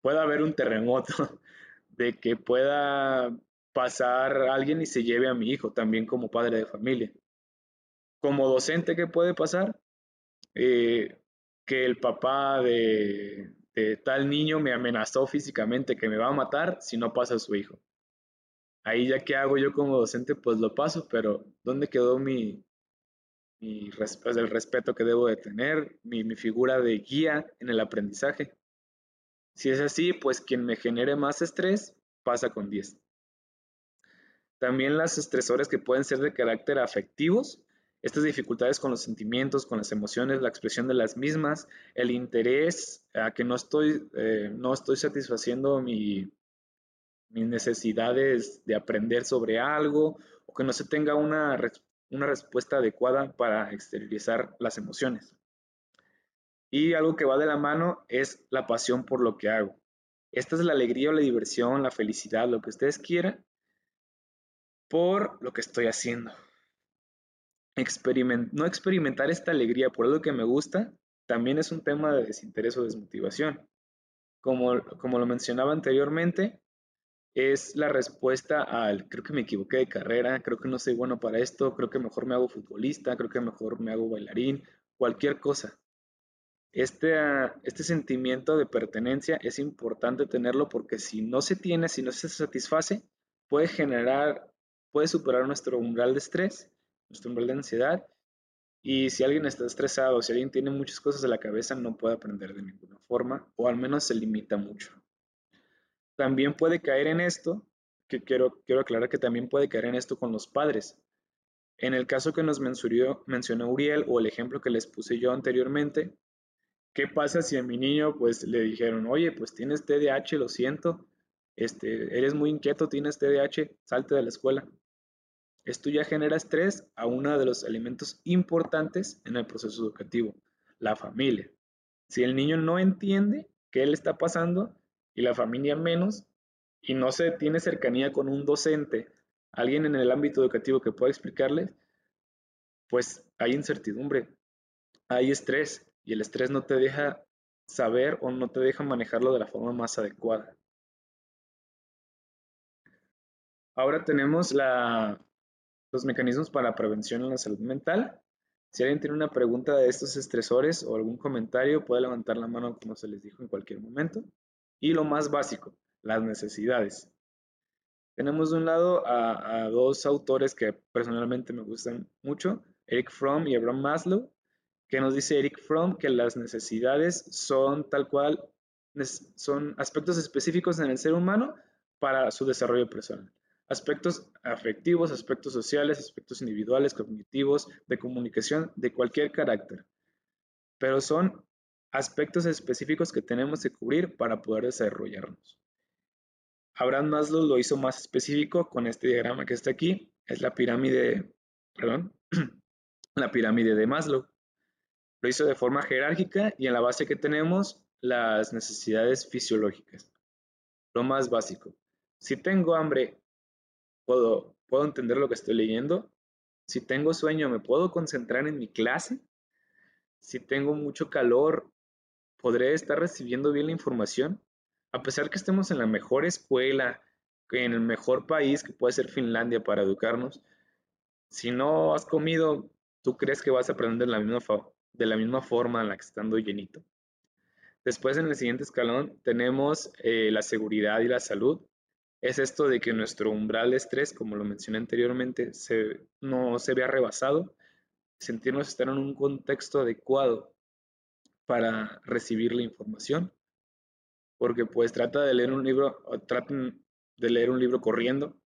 B: pueda haber un terremoto, (laughs) de que pueda pasar alguien y se lleve a mi hijo también como padre de familia. Como docente, ¿qué puede pasar? Eh, que el papá de, tal niño me amenazó físicamente que me va a matar si no pasa su hijo. Ahí ya que hago yo como docente, pues lo paso, pero ¿dónde quedó mi, pues, el respeto que debo de tener, mi, mi figura de guía en el aprendizaje? Si es así, pues quien me genere más estrés pasa con 10. También las estresores que pueden ser de carácter afectivos estas dificultades con los sentimientos, con las emociones, la expresión de las mismas, el interés a que no estoy, eh, no estoy satisfaciendo mi, mis necesidades de aprender sobre algo o que no se tenga una, una respuesta adecuada para exteriorizar las emociones. Y algo que va de la mano es la pasión por lo que hago. Esta es la alegría o la diversión, la felicidad, lo que ustedes quieran, por lo que estoy haciendo no experimentar esta alegría por algo que me gusta también es un tema de desinterés o desmotivación. Como, como lo mencionaba anteriormente, es la respuesta al creo que me equivoqué de carrera, creo que no soy bueno para esto, creo que mejor me hago futbolista, creo que mejor me hago bailarín, cualquier cosa. Este, ah, este sentimiento de pertenencia es importante tenerlo porque si no se tiene, si no se satisface, puede generar, puede superar nuestro umbral de estrés nuestro umbral de ansiedad. Y si alguien está estresado, si alguien tiene muchas cosas en la cabeza, no puede aprender de ninguna forma, o al menos se limita mucho. También puede caer en esto, que quiero, quiero aclarar que también puede caer en esto con los padres. En el caso que nos mencionó, mencionó Uriel o el ejemplo que les puse yo anteriormente, ¿qué pasa si a mi niño pues le dijeron, oye, pues tienes TDAH, lo siento, este, eres muy inquieto, tienes TDAH, salte de la escuela? Esto ya genera estrés a uno de los elementos importantes en el proceso educativo, la familia. Si el niño no entiende qué le está pasando y la familia menos, y no se tiene cercanía con un docente, alguien en el ámbito educativo que pueda explicarle, pues hay incertidumbre, hay estrés, y el estrés no te deja saber o no te deja manejarlo de la forma más adecuada. Ahora tenemos los mecanismos para prevención en la salud mental. Si alguien tiene una pregunta de estos estresores o algún comentario, puede levantar la mano como se les dijo en cualquier momento. Y lo más básico, las necesidades. Tenemos de un lado a, dos autores que personalmente me gustan mucho, Eric Fromm y Abraham Maslow, que nos dice Eric Fromm que las necesidades son tal cual, son aspectos específicos en el ser humano para su desarrollo personal aspectos afectivos, aspectos sociales, aspectos individuales, cognitivos, de comunicación, de cualquier carácter. Pero son aspectos específicos que tenemos que cubrir para poder desarrollarnos. Abraham Maslow lo hizo más específico con este diagrama que está aquí, es la pirámide, perdón, (clears throat) la pirámide de Maslow. Lo hizo de forma jerárquica y en la base que tenemos las necesidades fisiológicas. Lo más básico. Si tengo hambre, puedo, puedo entender lo que estoy leyendo. Si tengo sueño, me puedo concentrar en mi clase. Si tengo mucho calor, podré estar recibiendo bien la información. A pesar que estemos en la mejor escuela, en el mejor país que puede ser Finlandia para educarnos, si no has comido, tú crees que vas a aprender de la misma, de la misma forma en la que estando llenito. Después, en el siguiente escalón, tenemos eh, la seguridad y la salud. Es esto de que nuestro umbral de estrés, como lo mencioné anteriormente, no se vea rebasado, sentirnos estar en un contexto adecuado para recibir la información, porque pues trata de leer un libro, o traten de leer un libro corriendo,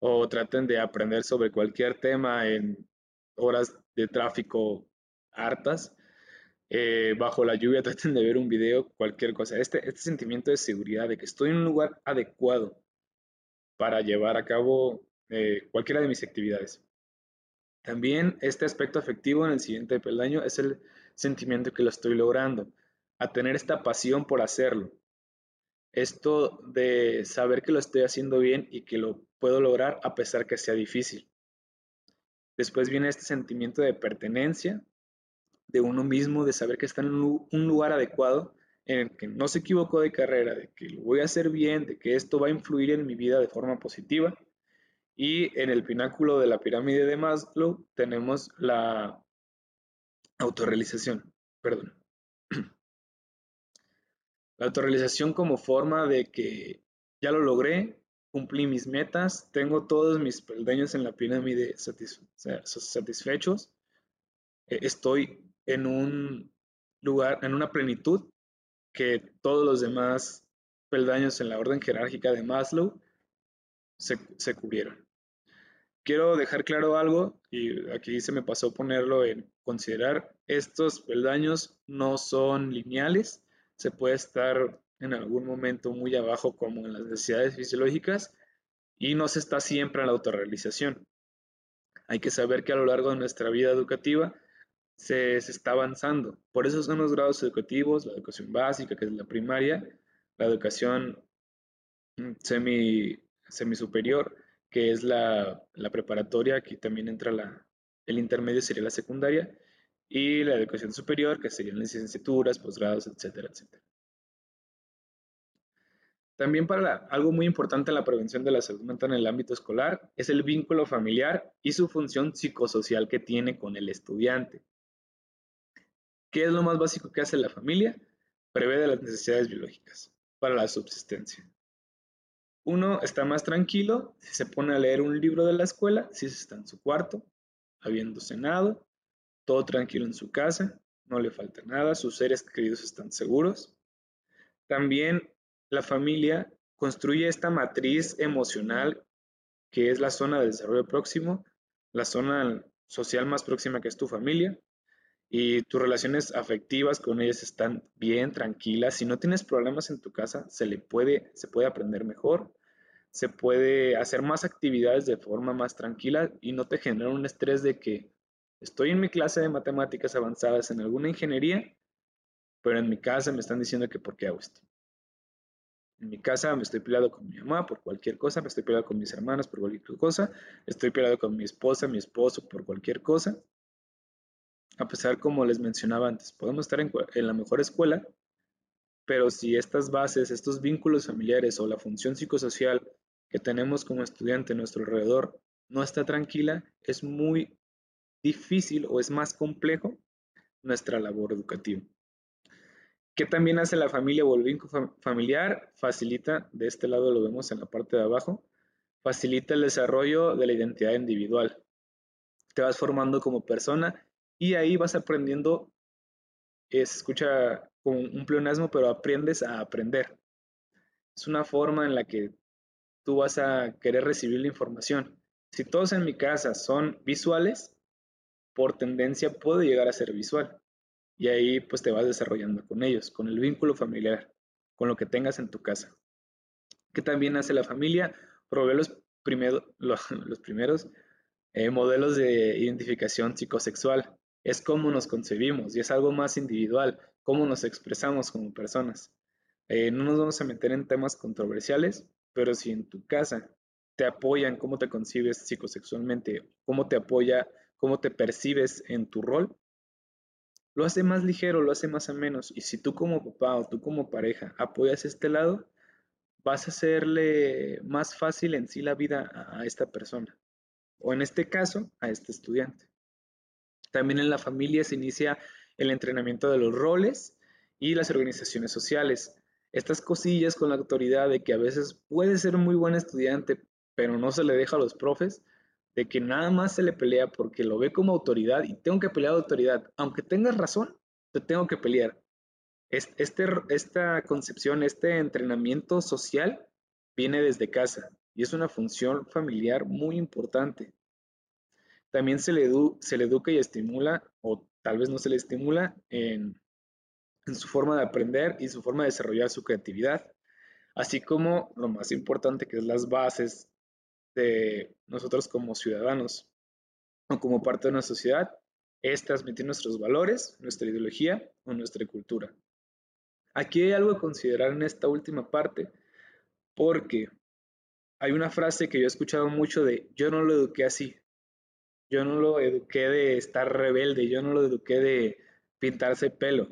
B: o traten de aprender sobre cualquier tema en horas de tráfico hartas, eh, bajo la lluvia, (laughs) traten de ver un video, cualquier cosa. Este, este sentimiento de seguridad, de que estoy en un lugar adecuado para llevar a cabo eh, cualquiera de mis actividades. También este aspecto afectivo en el siguiente peldaño es el sentimiento que lo estoy logrando, a tener esta pasión por hacerlo. Esto de saber que lo estoy haciendo bien y que lo puedo lograr a pesar que sea difícil. Después viene este sentimiento de pertenencia, de uno mismo, de saber que está en un lugar adecuado, en el que no se equivocó de carrera, de que lo voy a hacer bien, de que esto va a influir en mi vida de forma positiva. Y en el pináculo de la pirámide de Maslow tenemos la autorrealización, perdón. (clears throat) La autorrealización como forma de que ya lo logré, cumplí mis metas, tengo todos mis peldaños en la pirámide satisfechos, eh, estoy en un lugar, en una plenitud que todos los demás peldaños en la orden jerárquica de Maslow se, se cubrieron. Quiero dejar claro algo, y aquí se me pasó ponerlo en considerar, estos peldaños no son lineales, se puede estar en algún momento muy abajo como en las necesidades fisiológicas y no se está siempre en la autorrealización. Hay que saber que a lo largo de nuestra vida educativa se, está avanzando. Por eso son los grados educativos, la educación básica, que es la primaria, la educación mm, semi, semi superior, que es la, preparatoria, aquí también entra la, el intermedio, sería la secundaria, y la educación superior, que serían licenciaturas, posgrados, etcétera, etcétera. También para algo muy importante en la prevención de la salud mental en el ámbito escolar es el vínculo familiar y su función psicosocial que tiene con el estudiante. ¿Qué es lo más básico que hace la familia? Prevé de las necesidades biológicas para la subsistencia. Uno está más tranquilo si se pone a leer un libro de la escuela, si está en su cuarto, habiendo cenado, todo tranquilo en su casa, no le falta nada, sus seres queridos están seguros. También la familia construye esta matriz emocional que es la zona de desarrollo próximo, la zona social más próxima que es tu familia, y tus relaciones afectivas con ellas están bien, tranquilas. Si no tienes problemas en tu casa, se le puede, se puede aprender mejor, se puede hacer más actividades de forma más tranquila y no te genera un estrés de que estoy en mi clase de matemáticas avanzadas en alguna ingeniería, pero en mi casa me están diciendo que por qué hago esto. En mi casa me estoy peleado con mi mamá por cualquier cosa, me estoy peleado con mis hermanos por cualquier cosa, estoy peleado con mi esposa, mi esposo por cualquier cosa a pesar, como les mencionaba antes, podemos estar en, la mejor escuela, pero si estas bases, estos vínculos familiares o la función psicosocial que tenemos como estudiante a nuestro alrededor no está tranquila, es muy difícil o es más complejo nuestra labor educativa. ¿Qué también hace la familia o el vínculo familiar? Facilita, de este lado lo vemos en la parte de abajo, facilita el desarrollo de la identidad individual. Te vas formando como persona y ahí vas aprendiendo, se escucha como un pleonasmo, pero aprendes a aprender. Es una forma en la que tú vas a querer recibir la información. Si todos en mi casa son visuales, por tendencia puedo llegar a ser visual. Y ahí pues te vas desarrollando con ellos, con el vínculo familiar, con lo que tengas en tu casa. ¿Qué también hace la familia? Provee los, (laughs) los, primeros eh, modelos de identificación psicosexual es cómo nos concebimos y es algo más individual, cómo nos expresamos como personas. Eh, no nos vamos a meter en temas controversiales, pero si en tu casa te apoyan cómo te concibes psicosexualmente, cómo te apoya, cómo te percibes en tu rol, lo hace más ligero, lo hace más menos. Y si tú como papá o tú como pareja apoyas este lado, vas a hacerle más fácil en sí la vida a esta persona. O en este caso, a este estudiante. También en la familia se inicia el entrenamiento de los roles y las organizaciones sociales. Estas cosillas con la autoridad de que a veces puede ser muy buen estudiante, pero no se le deja a los profes, de que nada más se le pelea porque lo ve como autoridad y tengo que pelear de autoridad. Aunque tengas razón, te tengo que pelear. Este, esta concepción, este entrenamiento social viene desde casa y es una función familiar muy importante. También se le, educa y estimula, o tal vez no se le estimula, en, en su forma de aprender y su forma de desarrollar su creatividad, así como lo más importante que es las bases de nosotros como ciudadanos o como parte de una sociedad, es transmitir nuestros valores, nuestra ideología o nuestra cultura. Aquí hay algo a considerar en esta última parte, porque hay una frase que yo he escuchado mucho de yo no lo eduqué así, yo no lo eduqué de estar rebelde, yo no lo eduqué de pintarse pelo.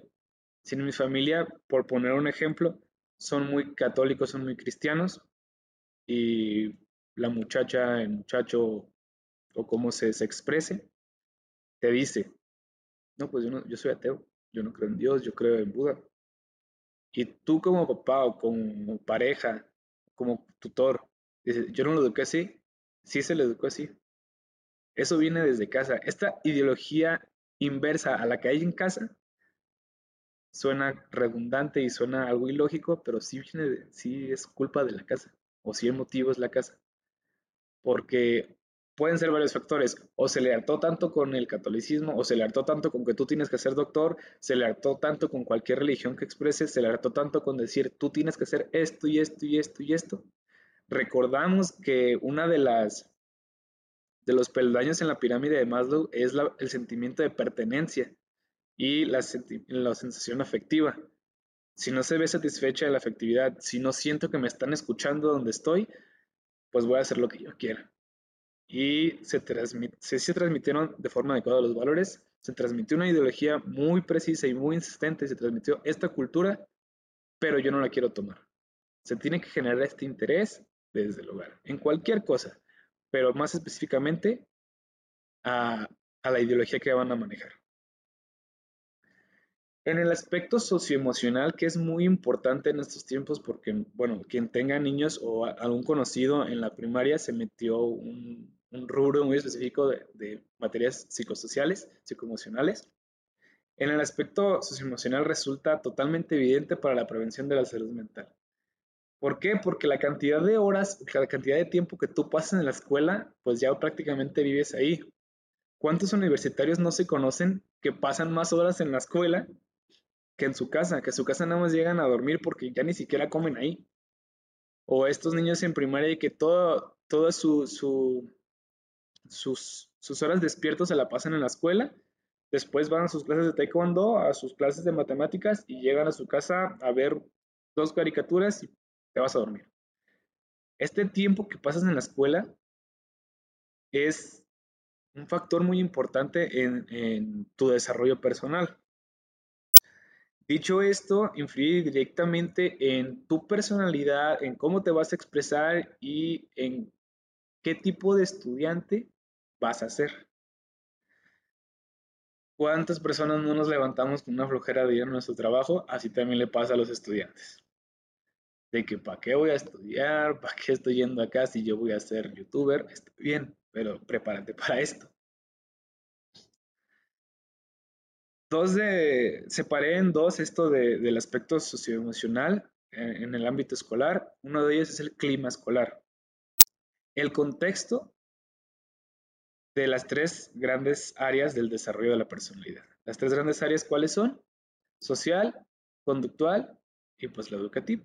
B: Sin mi familia, por poner un ejemplo, son muy católicos, son muy cristianos y la muchacha, el muchacho o como se, se exprese, te dice, no, pues yo, no, yo soy ateo, yo no creo en Dios, yo creo en Buda. Y tú como papá o como pareja, como tutor, dices, yo no lo eduqué así, sí se lo educó así, eso viene desde casa. Esta ideología inversa a la que hay en casa suena redundante y suena algo ilógico, pero sí, viene sí es culpa de la casa, o si el motivo es la casa. Porque pueden ser varios factores. O se le hartó tanto con el catolicismo, o se le hartó tanto con que tú tienes que ser doctor, se le hartó tanto con cualquier religión que expreses, se le hartó tanto con decir tú tienes que hacer esto y esto y esto y esto. Recordamos que una de las de los peldaños en la pirámide de Maslow es el sentimiento de pertenencia y la, sensación afectiva. Si no se ve satisfecha la afectividad, si no siento que me están escuchando donde estoy, pues voy a hacer lo que yo quiera. Y se, se, se transmitieron de forma adecuada los valores, se transmitió una ideología muy precisa y muy insistente, se transmitió esta cultura, pero yo no la quiero tomar. Se tiene que generar este interés desde el hogar, en cualquier cosa pero más específicamente a, la ideología que van a manejar. En el aspecto socioemocional, que es muy importante en estos tiempos, porque, bueno, quien tenga niños o algún conocido en la primaria se metió un, rubro muy específico de, de, materias psicosociales, psicoemocionales. En el aspecto socioemocional resulta totalmente evidente para la prevención de la salud mental. ¿Por qué? Porque la cantidad de horas, la cantidad de tiempo que tú pasas en la escuela, pues ya prácticamente vives ahí. ¿Cuántos universitarios no se conocen que pasan más horas en la escuela que en su casa? Que en su casa nada más llegan a dormir porque ya ni siquiera comen ahí. O estos niños en primaria que todo, todas su, sus, sus horas despiertos se la pasan en la escuela. Después van a sus clases de taekwondo, a sus clases de matemáticas y llegan a su casa a ver dos caricaturas te vas a dormir. Este tiempo que pasas en la escuela es un factor muy importante en, tu desarrollo personal. Dicho esto, influye directamente en tu personalidad, en cómo te vas a expresar y en qué tipo de estudiante vas a ser. ¿Cuántas personas no nos levantamos con una flojera de ir a nuestro trabajo? Así también le pasa a los estudiantes de que para qué voy a estudiar, para qué estoy yendo acá si yo voy a ser youtuber, está bien, pero prepárate para esto. Dos de, separé en dos esto del aspecto socioemocional en, en el ámbito escolar. Uno de ellos es el clima escolar. El contexto de las tres grandes áreas del desarrollo de la personalidad. Las tres grandes áreas, ¿cuáles son? Social, conductual y pues la educativa.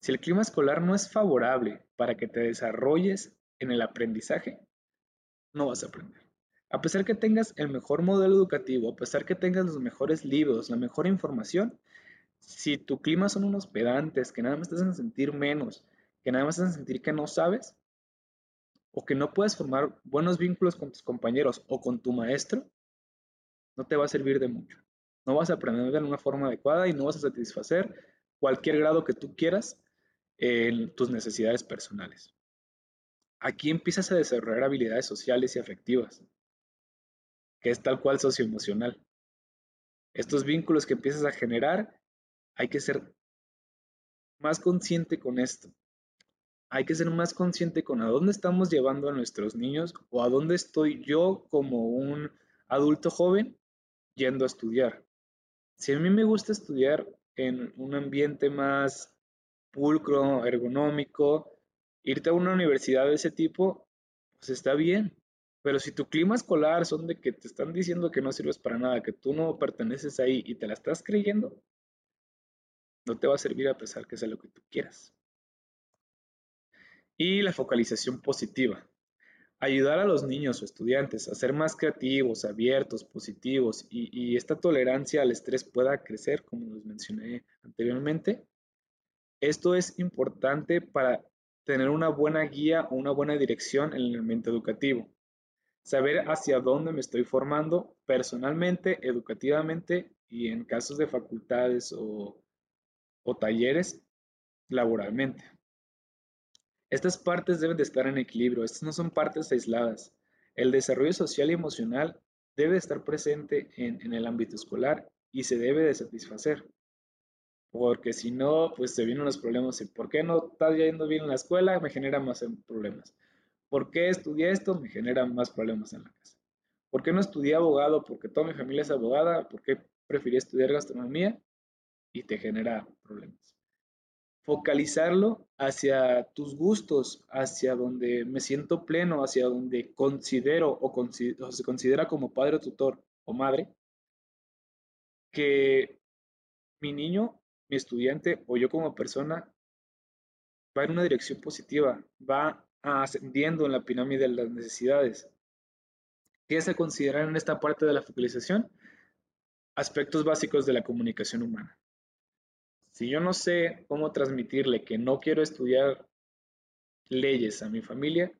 B: Si el clima escolar no es favorable para que te desarrolles en el aprendizaje, no vas a aprender. A pesar que tengas el mejor modelo educativo, a pesar que tengas los mejores libros, la mejor información, si tu clima son unos pedantes, que nada más te hacen sentir menos, que nada más te hacen sentir que no sabes, o que no puedes formar buenos vínculos con tus compañeros o con tu maestro, no te va a servir de mucho. No vas a aprender de una forma adecuada y no vas a satisfacer cualquier grado que tú quieras en tus necesidades personales. Aquí empiezas a desarrollar habilidades sociales y afectivas, que es tal cual socioemocional. Estos vínculos que empiezas a generar, hay que ser más consciente con esto. Hay que ser más consciente con a dónde estamos llevando a nuestros niños o a dónde estoy yo como un adulto joven yendo a estudiar. Si a mí me gusta estudiar en un ambiente más pulcro, ergonómico, irte a una universidad de ese tipo, pues está bien. Pero si tu clima escolar son de que te están diciendo que no sirves para nada, que tú no perteneces ahí y te la estás creyendo, no te va a servir a pesar que sea lo que tú quieras. Y la focalización positiva. Ayudar a los niños o estudiantes a ser más creativos, abiertos, positivos y, y esta tolerancia al estrés pueda crecer, como les mencioné anteriormente. Esto es importante para tener una buena guía o una buena dirección en el ambiente educativo saber hacia dónde me estoy formando personalmente, educativamente y en casos de facultades o, talleres laboralmente. Estas partes deben de estar en equilibrio, estas no son partes aisladas. El desarrollo social y emocional debe estar presente en, en el ámbito escolar y se debe de satisfacer. Porque si no, pues se vienen los problemas. ¿Y por qué no estás yendo bien en la escuela? Me genera más problemas. ¿Por qué estudié esto? Me genera más problemas en la casa. ¿Por qué no estudié abogado? Porque toda mi familia es abogada. ¿Por qué preferí estudiar gastronomía? Y te genera problemas. Focalizarlo hacia tus gustos, hacia donde me siento pleno, hacia donde considero o, se considera como padre o tutor o madre que mi niño, mi estudiante o yo como persona va en una dirección positiva, va ascendiendo en la pirámide de las necesidades. ¿Qué se consideran en esta parte de la focalización? Aspectos básicos de la comunicación humana. Si yo no sé cómo transmitirle que no quiero estudiar leyes a mi familia,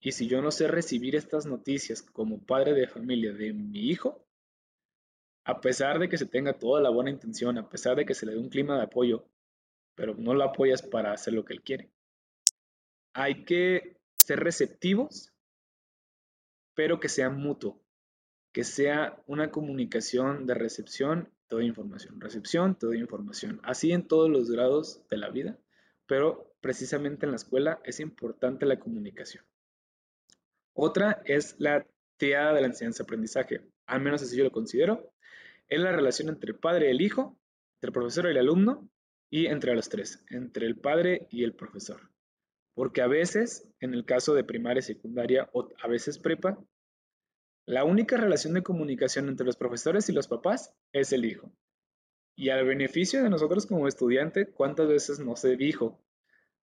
B: y si yo no sé recibir estas noticias como padre de familia de mi hijo, a pesar de que se tenga toda la buena intención, a pesar de que se le dé un clima de apoyo, pero no lo apoyas para hacer lo que él quiere hay que ser receptivos, pero que sea mutuo, que sea una comunicación de recepción, toda información, recepción, toda información, así en todos los grados de la vida, pero precisamente en la escuela es importante la comunicación. Otra es la triada de la enseñanza-aprendizaje, al menos así yo lo considero, es la relación entre el padre y el hijo, entre el profesor y el alumno, y entre los tres, entre el padre y el profesor. Porque a veces, en el caso de primaria secundaria, o a veces prepa, la única relación de comunicación entre los profesores y los papás es el hijo. Y al beneficio de nosotros como estudiante, ¿cuántas veces no se dijo?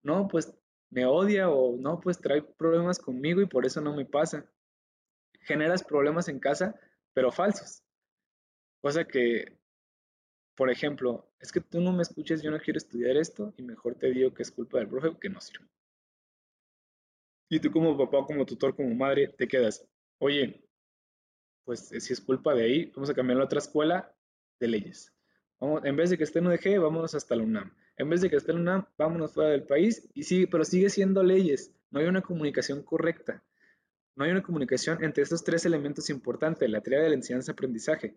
B: No, pues me odia o no, pues trae problemas conmigo y por eso no me pasa. Generas problemas en casa, pero falsos. Cosa que, por ejemplo, es que tú no me escuchas, yo no quiero estudiar esto y mejor te digo que es culpa del profe que no sirve. Y tú como papá, como tutor, como madre, te quedas, oye, pues eh, si es culpa de ahí, vamos a cambiar a otra escuela de leyes. Vamos, en vez de que esté en UDG, vámonos hasta la UNAM. En vez de que esté en UNAM, vámonos fuera del país, y sigue, pero sigue siendo leyes. No hay una comunicación correcta. No hay una comunicación entre estos tres elementos importantes, la teoría de la enseñanza-aprendizaje.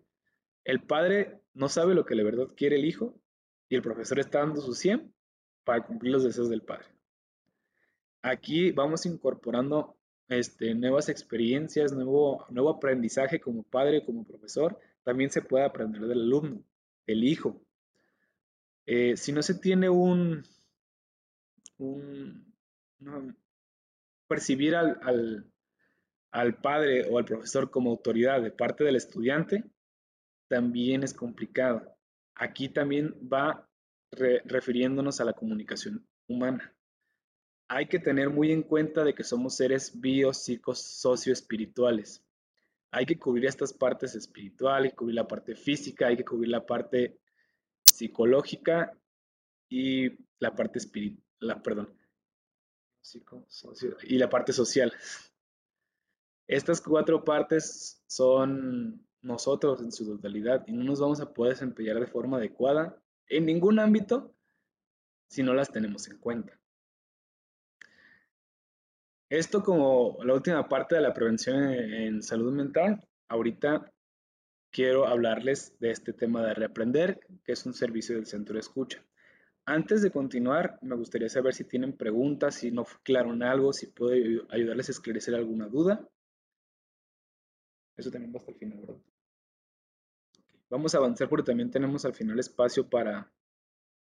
B: El padre no sabe lo que de verdad quiere el hijo y el profesor está dando su 100 para cumplir los deseos del padre. Aquí vamos incorporando este, nuevas experiencias, nuevo, nuevo aprendizaje como padre, como profesor. También se puede aprender del alumno, el hijo. Eh, si no se tiene un, percibir al, al, padre o al profesor como autoridad de parte del estudiante, también es complicado. Aquí también va refiriéndonos a la comunicación humana hay que tener muy en cuenta de que somos seres biopsicos socioespirituales. hay que cubrir estas partes espirituales, hay cubrir la parte física, hay que cubrir la parte psicológica y la parte espiritual, perdón, y la parte social. Estas cuatro partes son nosotros en su totalidad y no nos vamos a poder desempeñar de forma adecuada en ningún ámbito si no las tenemos en cuenta. Esto como la última parte de la prevención en salud mental, ahorita quiero hablarles de este tema de reaprender, que es un servicio del centro de escucha. Antes de continuar, me gustaría saber si tienen preguntas, si no fue claro en algo, si puedo ayudarles a esclarecer alguna duda. Eso también va hasta el final, ¿verdad? Vamos a avanzar porque también tenemos al final espacio para,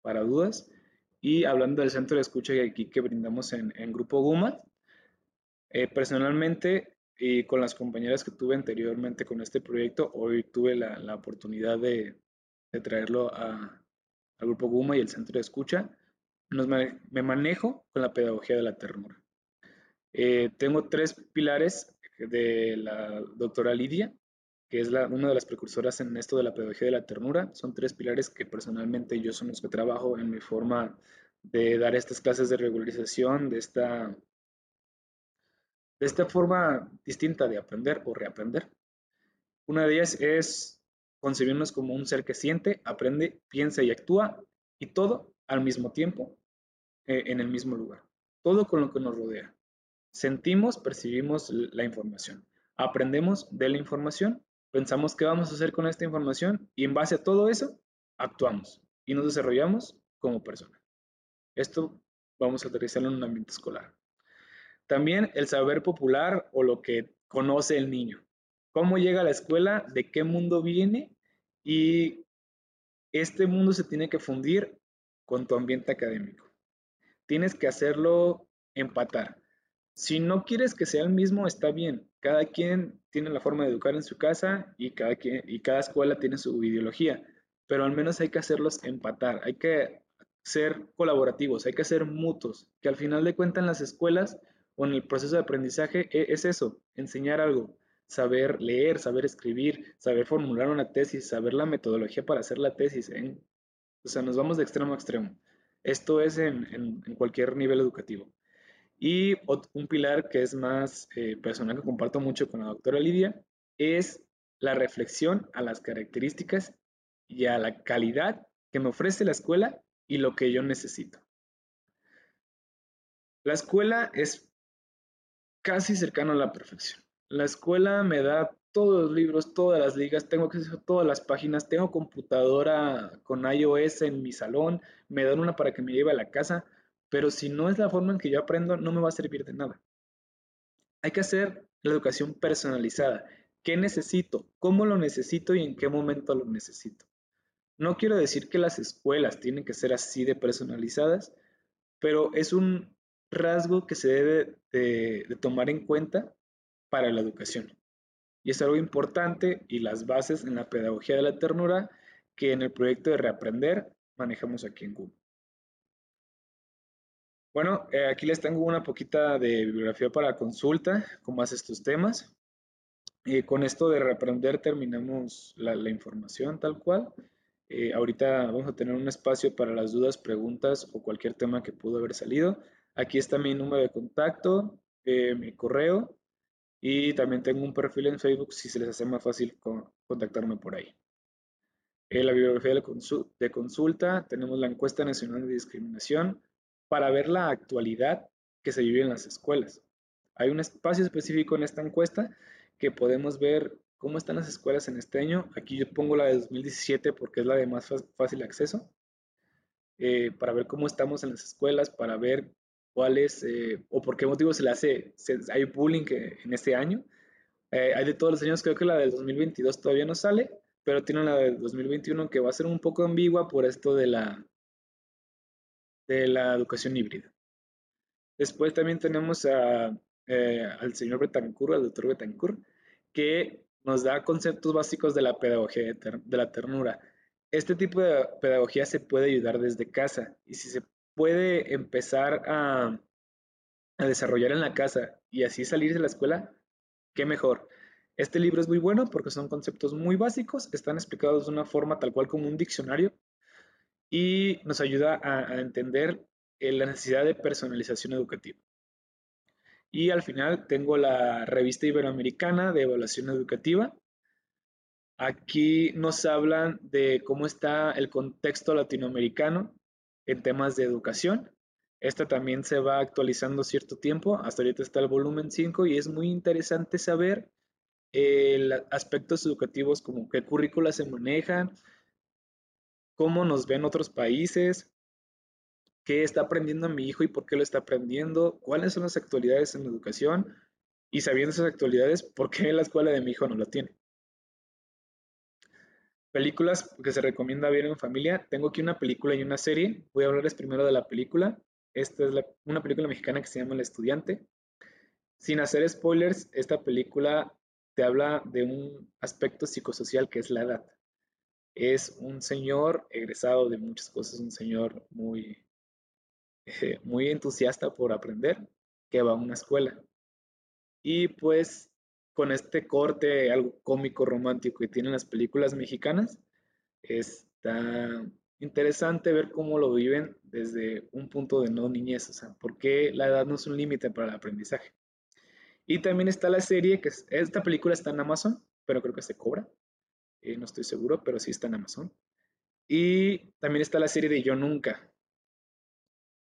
B: para dudas. Y hablando del centro de escucha aquí que brindamos en, Grupo Guma, eh, personalmente y con las compañeras que tuve anteriormente con este proyecto, hoy tuve la, oportunidad de, traerlo a, al Grupo Guma y el centro de escucha. me manejo con la pedagogía de la ternura. Eh, tengo tres pilares de la doctora Lidia, que es una de las precursoras en esto de la pedagogía de la ternura. Son tres pilares que personalmente yo son los que trabajo en mi forma de dar estas clases de regularización, de esta, de esta forma distinta de aprender o reaprender. Una de ellas es concebirnos como un ser que siente, aprende, piensa y actúa, y todo al mismo tiempo, eh, en el mismo lugar. Todo con lo que nos rodea. Sentimos, percibimos la información. Aprendemos de la información pensamos qué vamos a hacer con esta información y en base a todo eso actuamos y nos desarrollamos como persona. Esto vamos a aterrizarlo en un ambiente escolar. También el saber popular o lo que conoce el niño. Cómo llega a la escuela, de qué mundo viene y este mundo se tiene que fundir con tu ambiente académico. Tienes que hacerlo empatar. Si no quieres que sea el mismo, está bien. Cada quien tiene la forma de educar en su casa y cada, y cada escuela tiene su ideología, pero al menos hay que hacerlos empatar, hay que ser colaborativos, hay que ser mutuos, que al final de cuentas en las escuelas o en el proceso de aprendizaje e, es eso, enseñar algo, saber leer, saber escribir, saber formular una tesis, saber la metodología para hacer la tesis. ¿eh? O sea, nos vamos de extremo a extremo. Esto es en cualquier nivel educativo. Y un pilar que es más eh, personal que comparto mucho con la doctora Lidia es la reflexión a las características y a la calidad que me ofrece la escuela y lo que yo necesito. La escuela es casi cercano a la perfección. La escuela me da todos los libros, todas las ligas, tengo acceso a todas las páginas, tengo computadora con iOS en mi salón, me dan una para que me lleve a la casa, pero si no es la forma en que yo aprendo, no me va a servir de nada. Hay que hacer la educación personalizada. ¿Qué necesito? ¿Cómo lo necesito y en qué momento lo necesito? No quiero decir que las escuelas tienen que ser así de personalizadas, pero es un rasgo que se debe de, tomar en cuenta para la educación. Y es algo importante y las bases en la pedagogía de la ternura que en el proyecto de Reaprender manejamos aquí en Google. Bueno, eh, aquí les tengo una poquita de bibliografía para consulta, con más estos temas. Y con esto de reaprender terminamos la, información tal cual. Eh, ahorita vamos a tener un espacio para las dudas, preguntas o cualquier tema que pudo haber salido. Aquí está mi número de contacto, eh, mi correo y también tengo un perfil en Facebook si se les hace más fácil contactarme por ahí. En la bibliografía de consulta tenemos la encuesta nacional de discriminación, para ver la actualidad que se vive en las escuelas. Hay un espacio específico en esta encuesta que podemos ver cómo están las escuelas en este año. Aquí yo pongo la de 2017 porque es la de más fácil acceso. Eh, para ver cómo estamos en las escuelas, para ver cuáles eh, o por qué motivo se le hace, hay bullying en este año. Eh, hay de todos los años, creo que la del 2022 todavía no sale, pero tiene la del 2021 que va a ser un poco ambigua por esto de la, de la educación híbrida. Después también tenemos eh, al señor Betancourt, al doctor Betancourt, que nos da conceptos básicos de la pedagogía de, la ternura. Este tipo de pedagogía se puede ayudar desde casa y si se puede empezar a, desarrollar en la casa y así salir de la escuela, qué mejor. Este libro es muy bueno porque son conceptos muy básicos, están explicados de una forma tal cual como un diccionario y nos ayuda a, entender eh, la necesidad de personalización educativa. Y al final tengo la revista iberoamericana de evaluación educativa. Aquí nos hablan de cómo está el contexto latinoamericano en temas de educación. Esta también se va actualizando cierto tiempo. Hasta ahorita está el volumen 5 y es muy interesante saber eh, aspectos educativos como qué currículas se manejan, cómo nos ven otros países, qué está aprendiendo mi hijo y por qué lo está aprendiendo, cuáles son las actualidades en la educación y sabiendo esas actualidades, por qué la escuela de mi hijo no la tiene. Películas que se recomienda ver en familia. Tengo aquí una película y una serie. Voy a hablarles primero de la película. Esta es una película mexicana que se llama El Estudiante. Sin hacer spoilers, esta película te habla de un aspecto psicosocial que es la edad es un señor egresado de muchas cosas, un señor muy, eh, muy entusiasta por aprender, que va a una escuela. Y pues con este corte algo cómico, romántico que tienen las películas mexicanas, está interesante ver cómo lo viven desde un punto de no niñez, o sea, porque la edad no es un límite para el aprendizaje. Y también está la serie, que esta película está en Amazon, pero creo que se cobra. Eh, no estoy seguro, pero sí está en Amazon. Y también está la serie de Yo Nunca.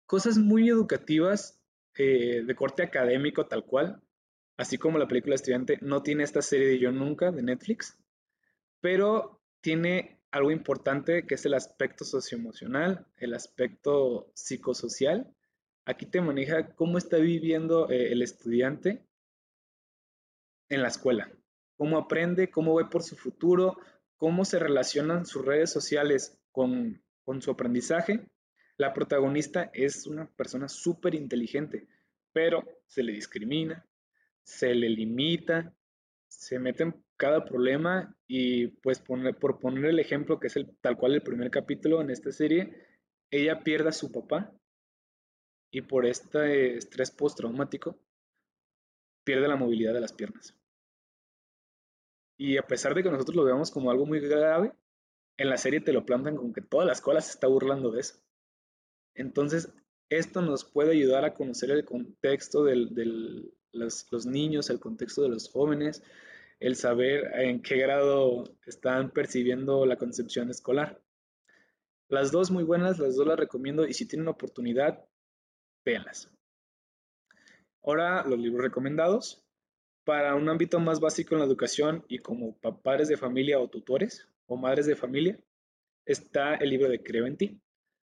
B: Cosas muy educativas, eh, de corte académico tal cual, así como la película Estudiante, no tiene esta serie de Yo Nunca de Netflix, pero tiene algo importante que es el aspecto socioemocional, el aspecto psicosocial. Aquí te maneja cómo está viviendo eh, el estudiante en la escuela cómo aprende, cómo ve por su futuro, cómo se relacionan sus redes sociales con, su aprendizaje. La protagonista es una persona súper inteligente, pero se le discrimina, se le limita, se mete en cada problema y pues por poner el ejemplo que es el, tal cual el primer capítulo en esta serie, ella pierde a su papá y por este estrés postraumático pierde la movilidad de las piernas. Y a pesar de que nosotros lo veamos como algo muy grave, en la serie te lo plantan como que toda la escuela se está burlando de eso. Entonces, esto nos puede ayudar a conocer el contexto de los, los, niños, el contexto de los jóvenes, el saber en qué grado están percibiendo la concepción escolar. Las dos muy buenas, las dos las recomiendo y si tienen oportunidad, véanlas. Ahora los libros recomendados. Para un ámbito más básico en la educación y como padres de familia o tutores o madres de familia, está el libro de Creo en ti.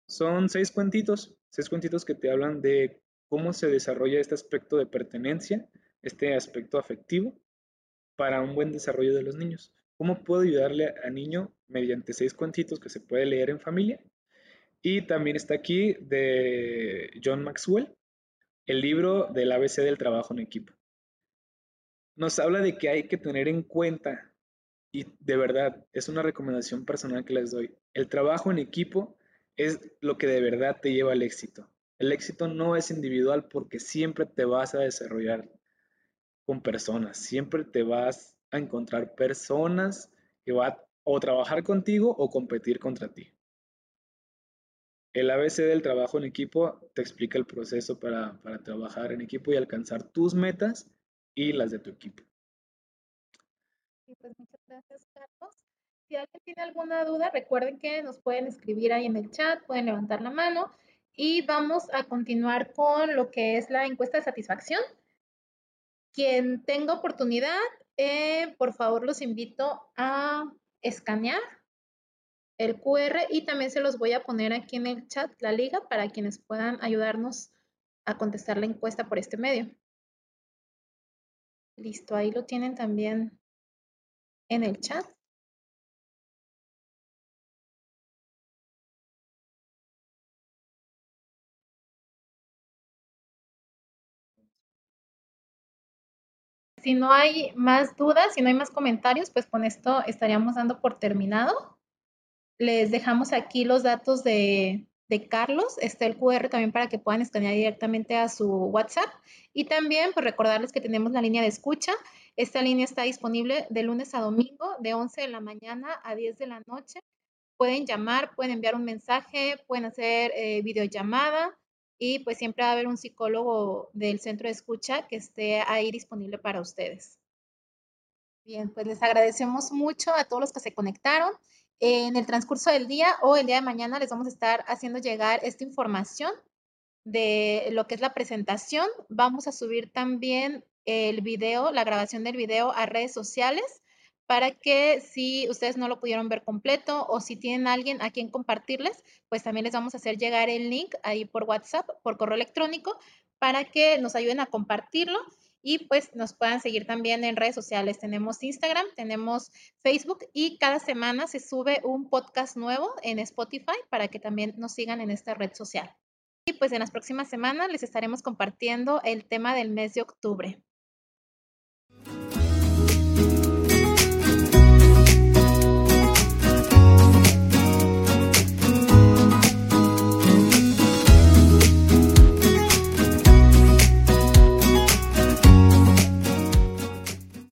B: Son seis cuentitos, seis cuentitos que te hablan de cómo se desarrolla este aspecto de pertenencia, este aspecto afectivo para un buen desarrollo de los niños. ¿Cómo puedo ayudarle a niño mediante seis cuentitos que se puede leer en familia? Y también está aquí de John Maxwell, el libro del ABC del trabajo en equipo nos habla de que hay que tener en cuenta, y de verdad, es una recomendación personal que les doy, el trabajo en equipo es lo que de verdad te lleva al éxito. El éxito no es individual porque siempre te vas a desarrollar con personas, siempre te vas a encontrar personas que van o trabajar contigo o competir contra ti. El ABC del trabajo en equipo te explica el proceso para, para trabajar en equipo y alcanzar tus metas y las de tu equipo.
A: pues muchas gracias, Carlos. Si alguien tiene alguna duda, recuerden que nos pueden escribir ahí en el chat, pueden levantar la mano y vamos a continuar con lo que es la encuesta de satisfacción. Quien tenga oportunidad, eh, por favor los invito a escanear el QR y también se los voy a poner aquí en el chat la liga para quienes puedan ayudarnos a contestar la encuesta por este medio. Listo, ahí lo tienen también en el chat. Si no hay más dudas, si no hay más comentarios, pues con esto estaríamos dando por terminado. Les dejamos aquí los datos de, de Carlos. Está el QR también para que puedan escanear directamente a su WhatsApp. Y también, pues recordarles que tenemos la línea de escucha. Esta línea está disponible de lunes a domingo, de 11 de la mañana a 10 de la noche. Pueden llamar, pueden enviar un mensaje, pueden hacer eh, videollamada y pues siempre va a haber un psicólogo del centro de escucha que esté ahí disponible para ustedes. Bien, pues les agradecemos mucho a todos los que se conectaron. En el transcurso del día o el día de mañana les vamos a estar haciendo llegar esta información de lo que es la presentación. Vamos a subir también el video, la grabación del video a redes sociales para que si ustedes no lo pudieron ver completo o si tienen alguien a quien compartirles, pues también les vamos a hacer llegar el link ahí por WhatsApp, por correo electrónico, para que nos ayuden a compartirlo y pues nos puedan seguir también en redes sociales. Tenemos Instagram, tenemos Facebook y cada semana se sube un podcast nuevo en Spotify para que también nos sigan en esta red social. Y pues en las próximas semanas les estaremos compartiendo el tema del mes de octubre.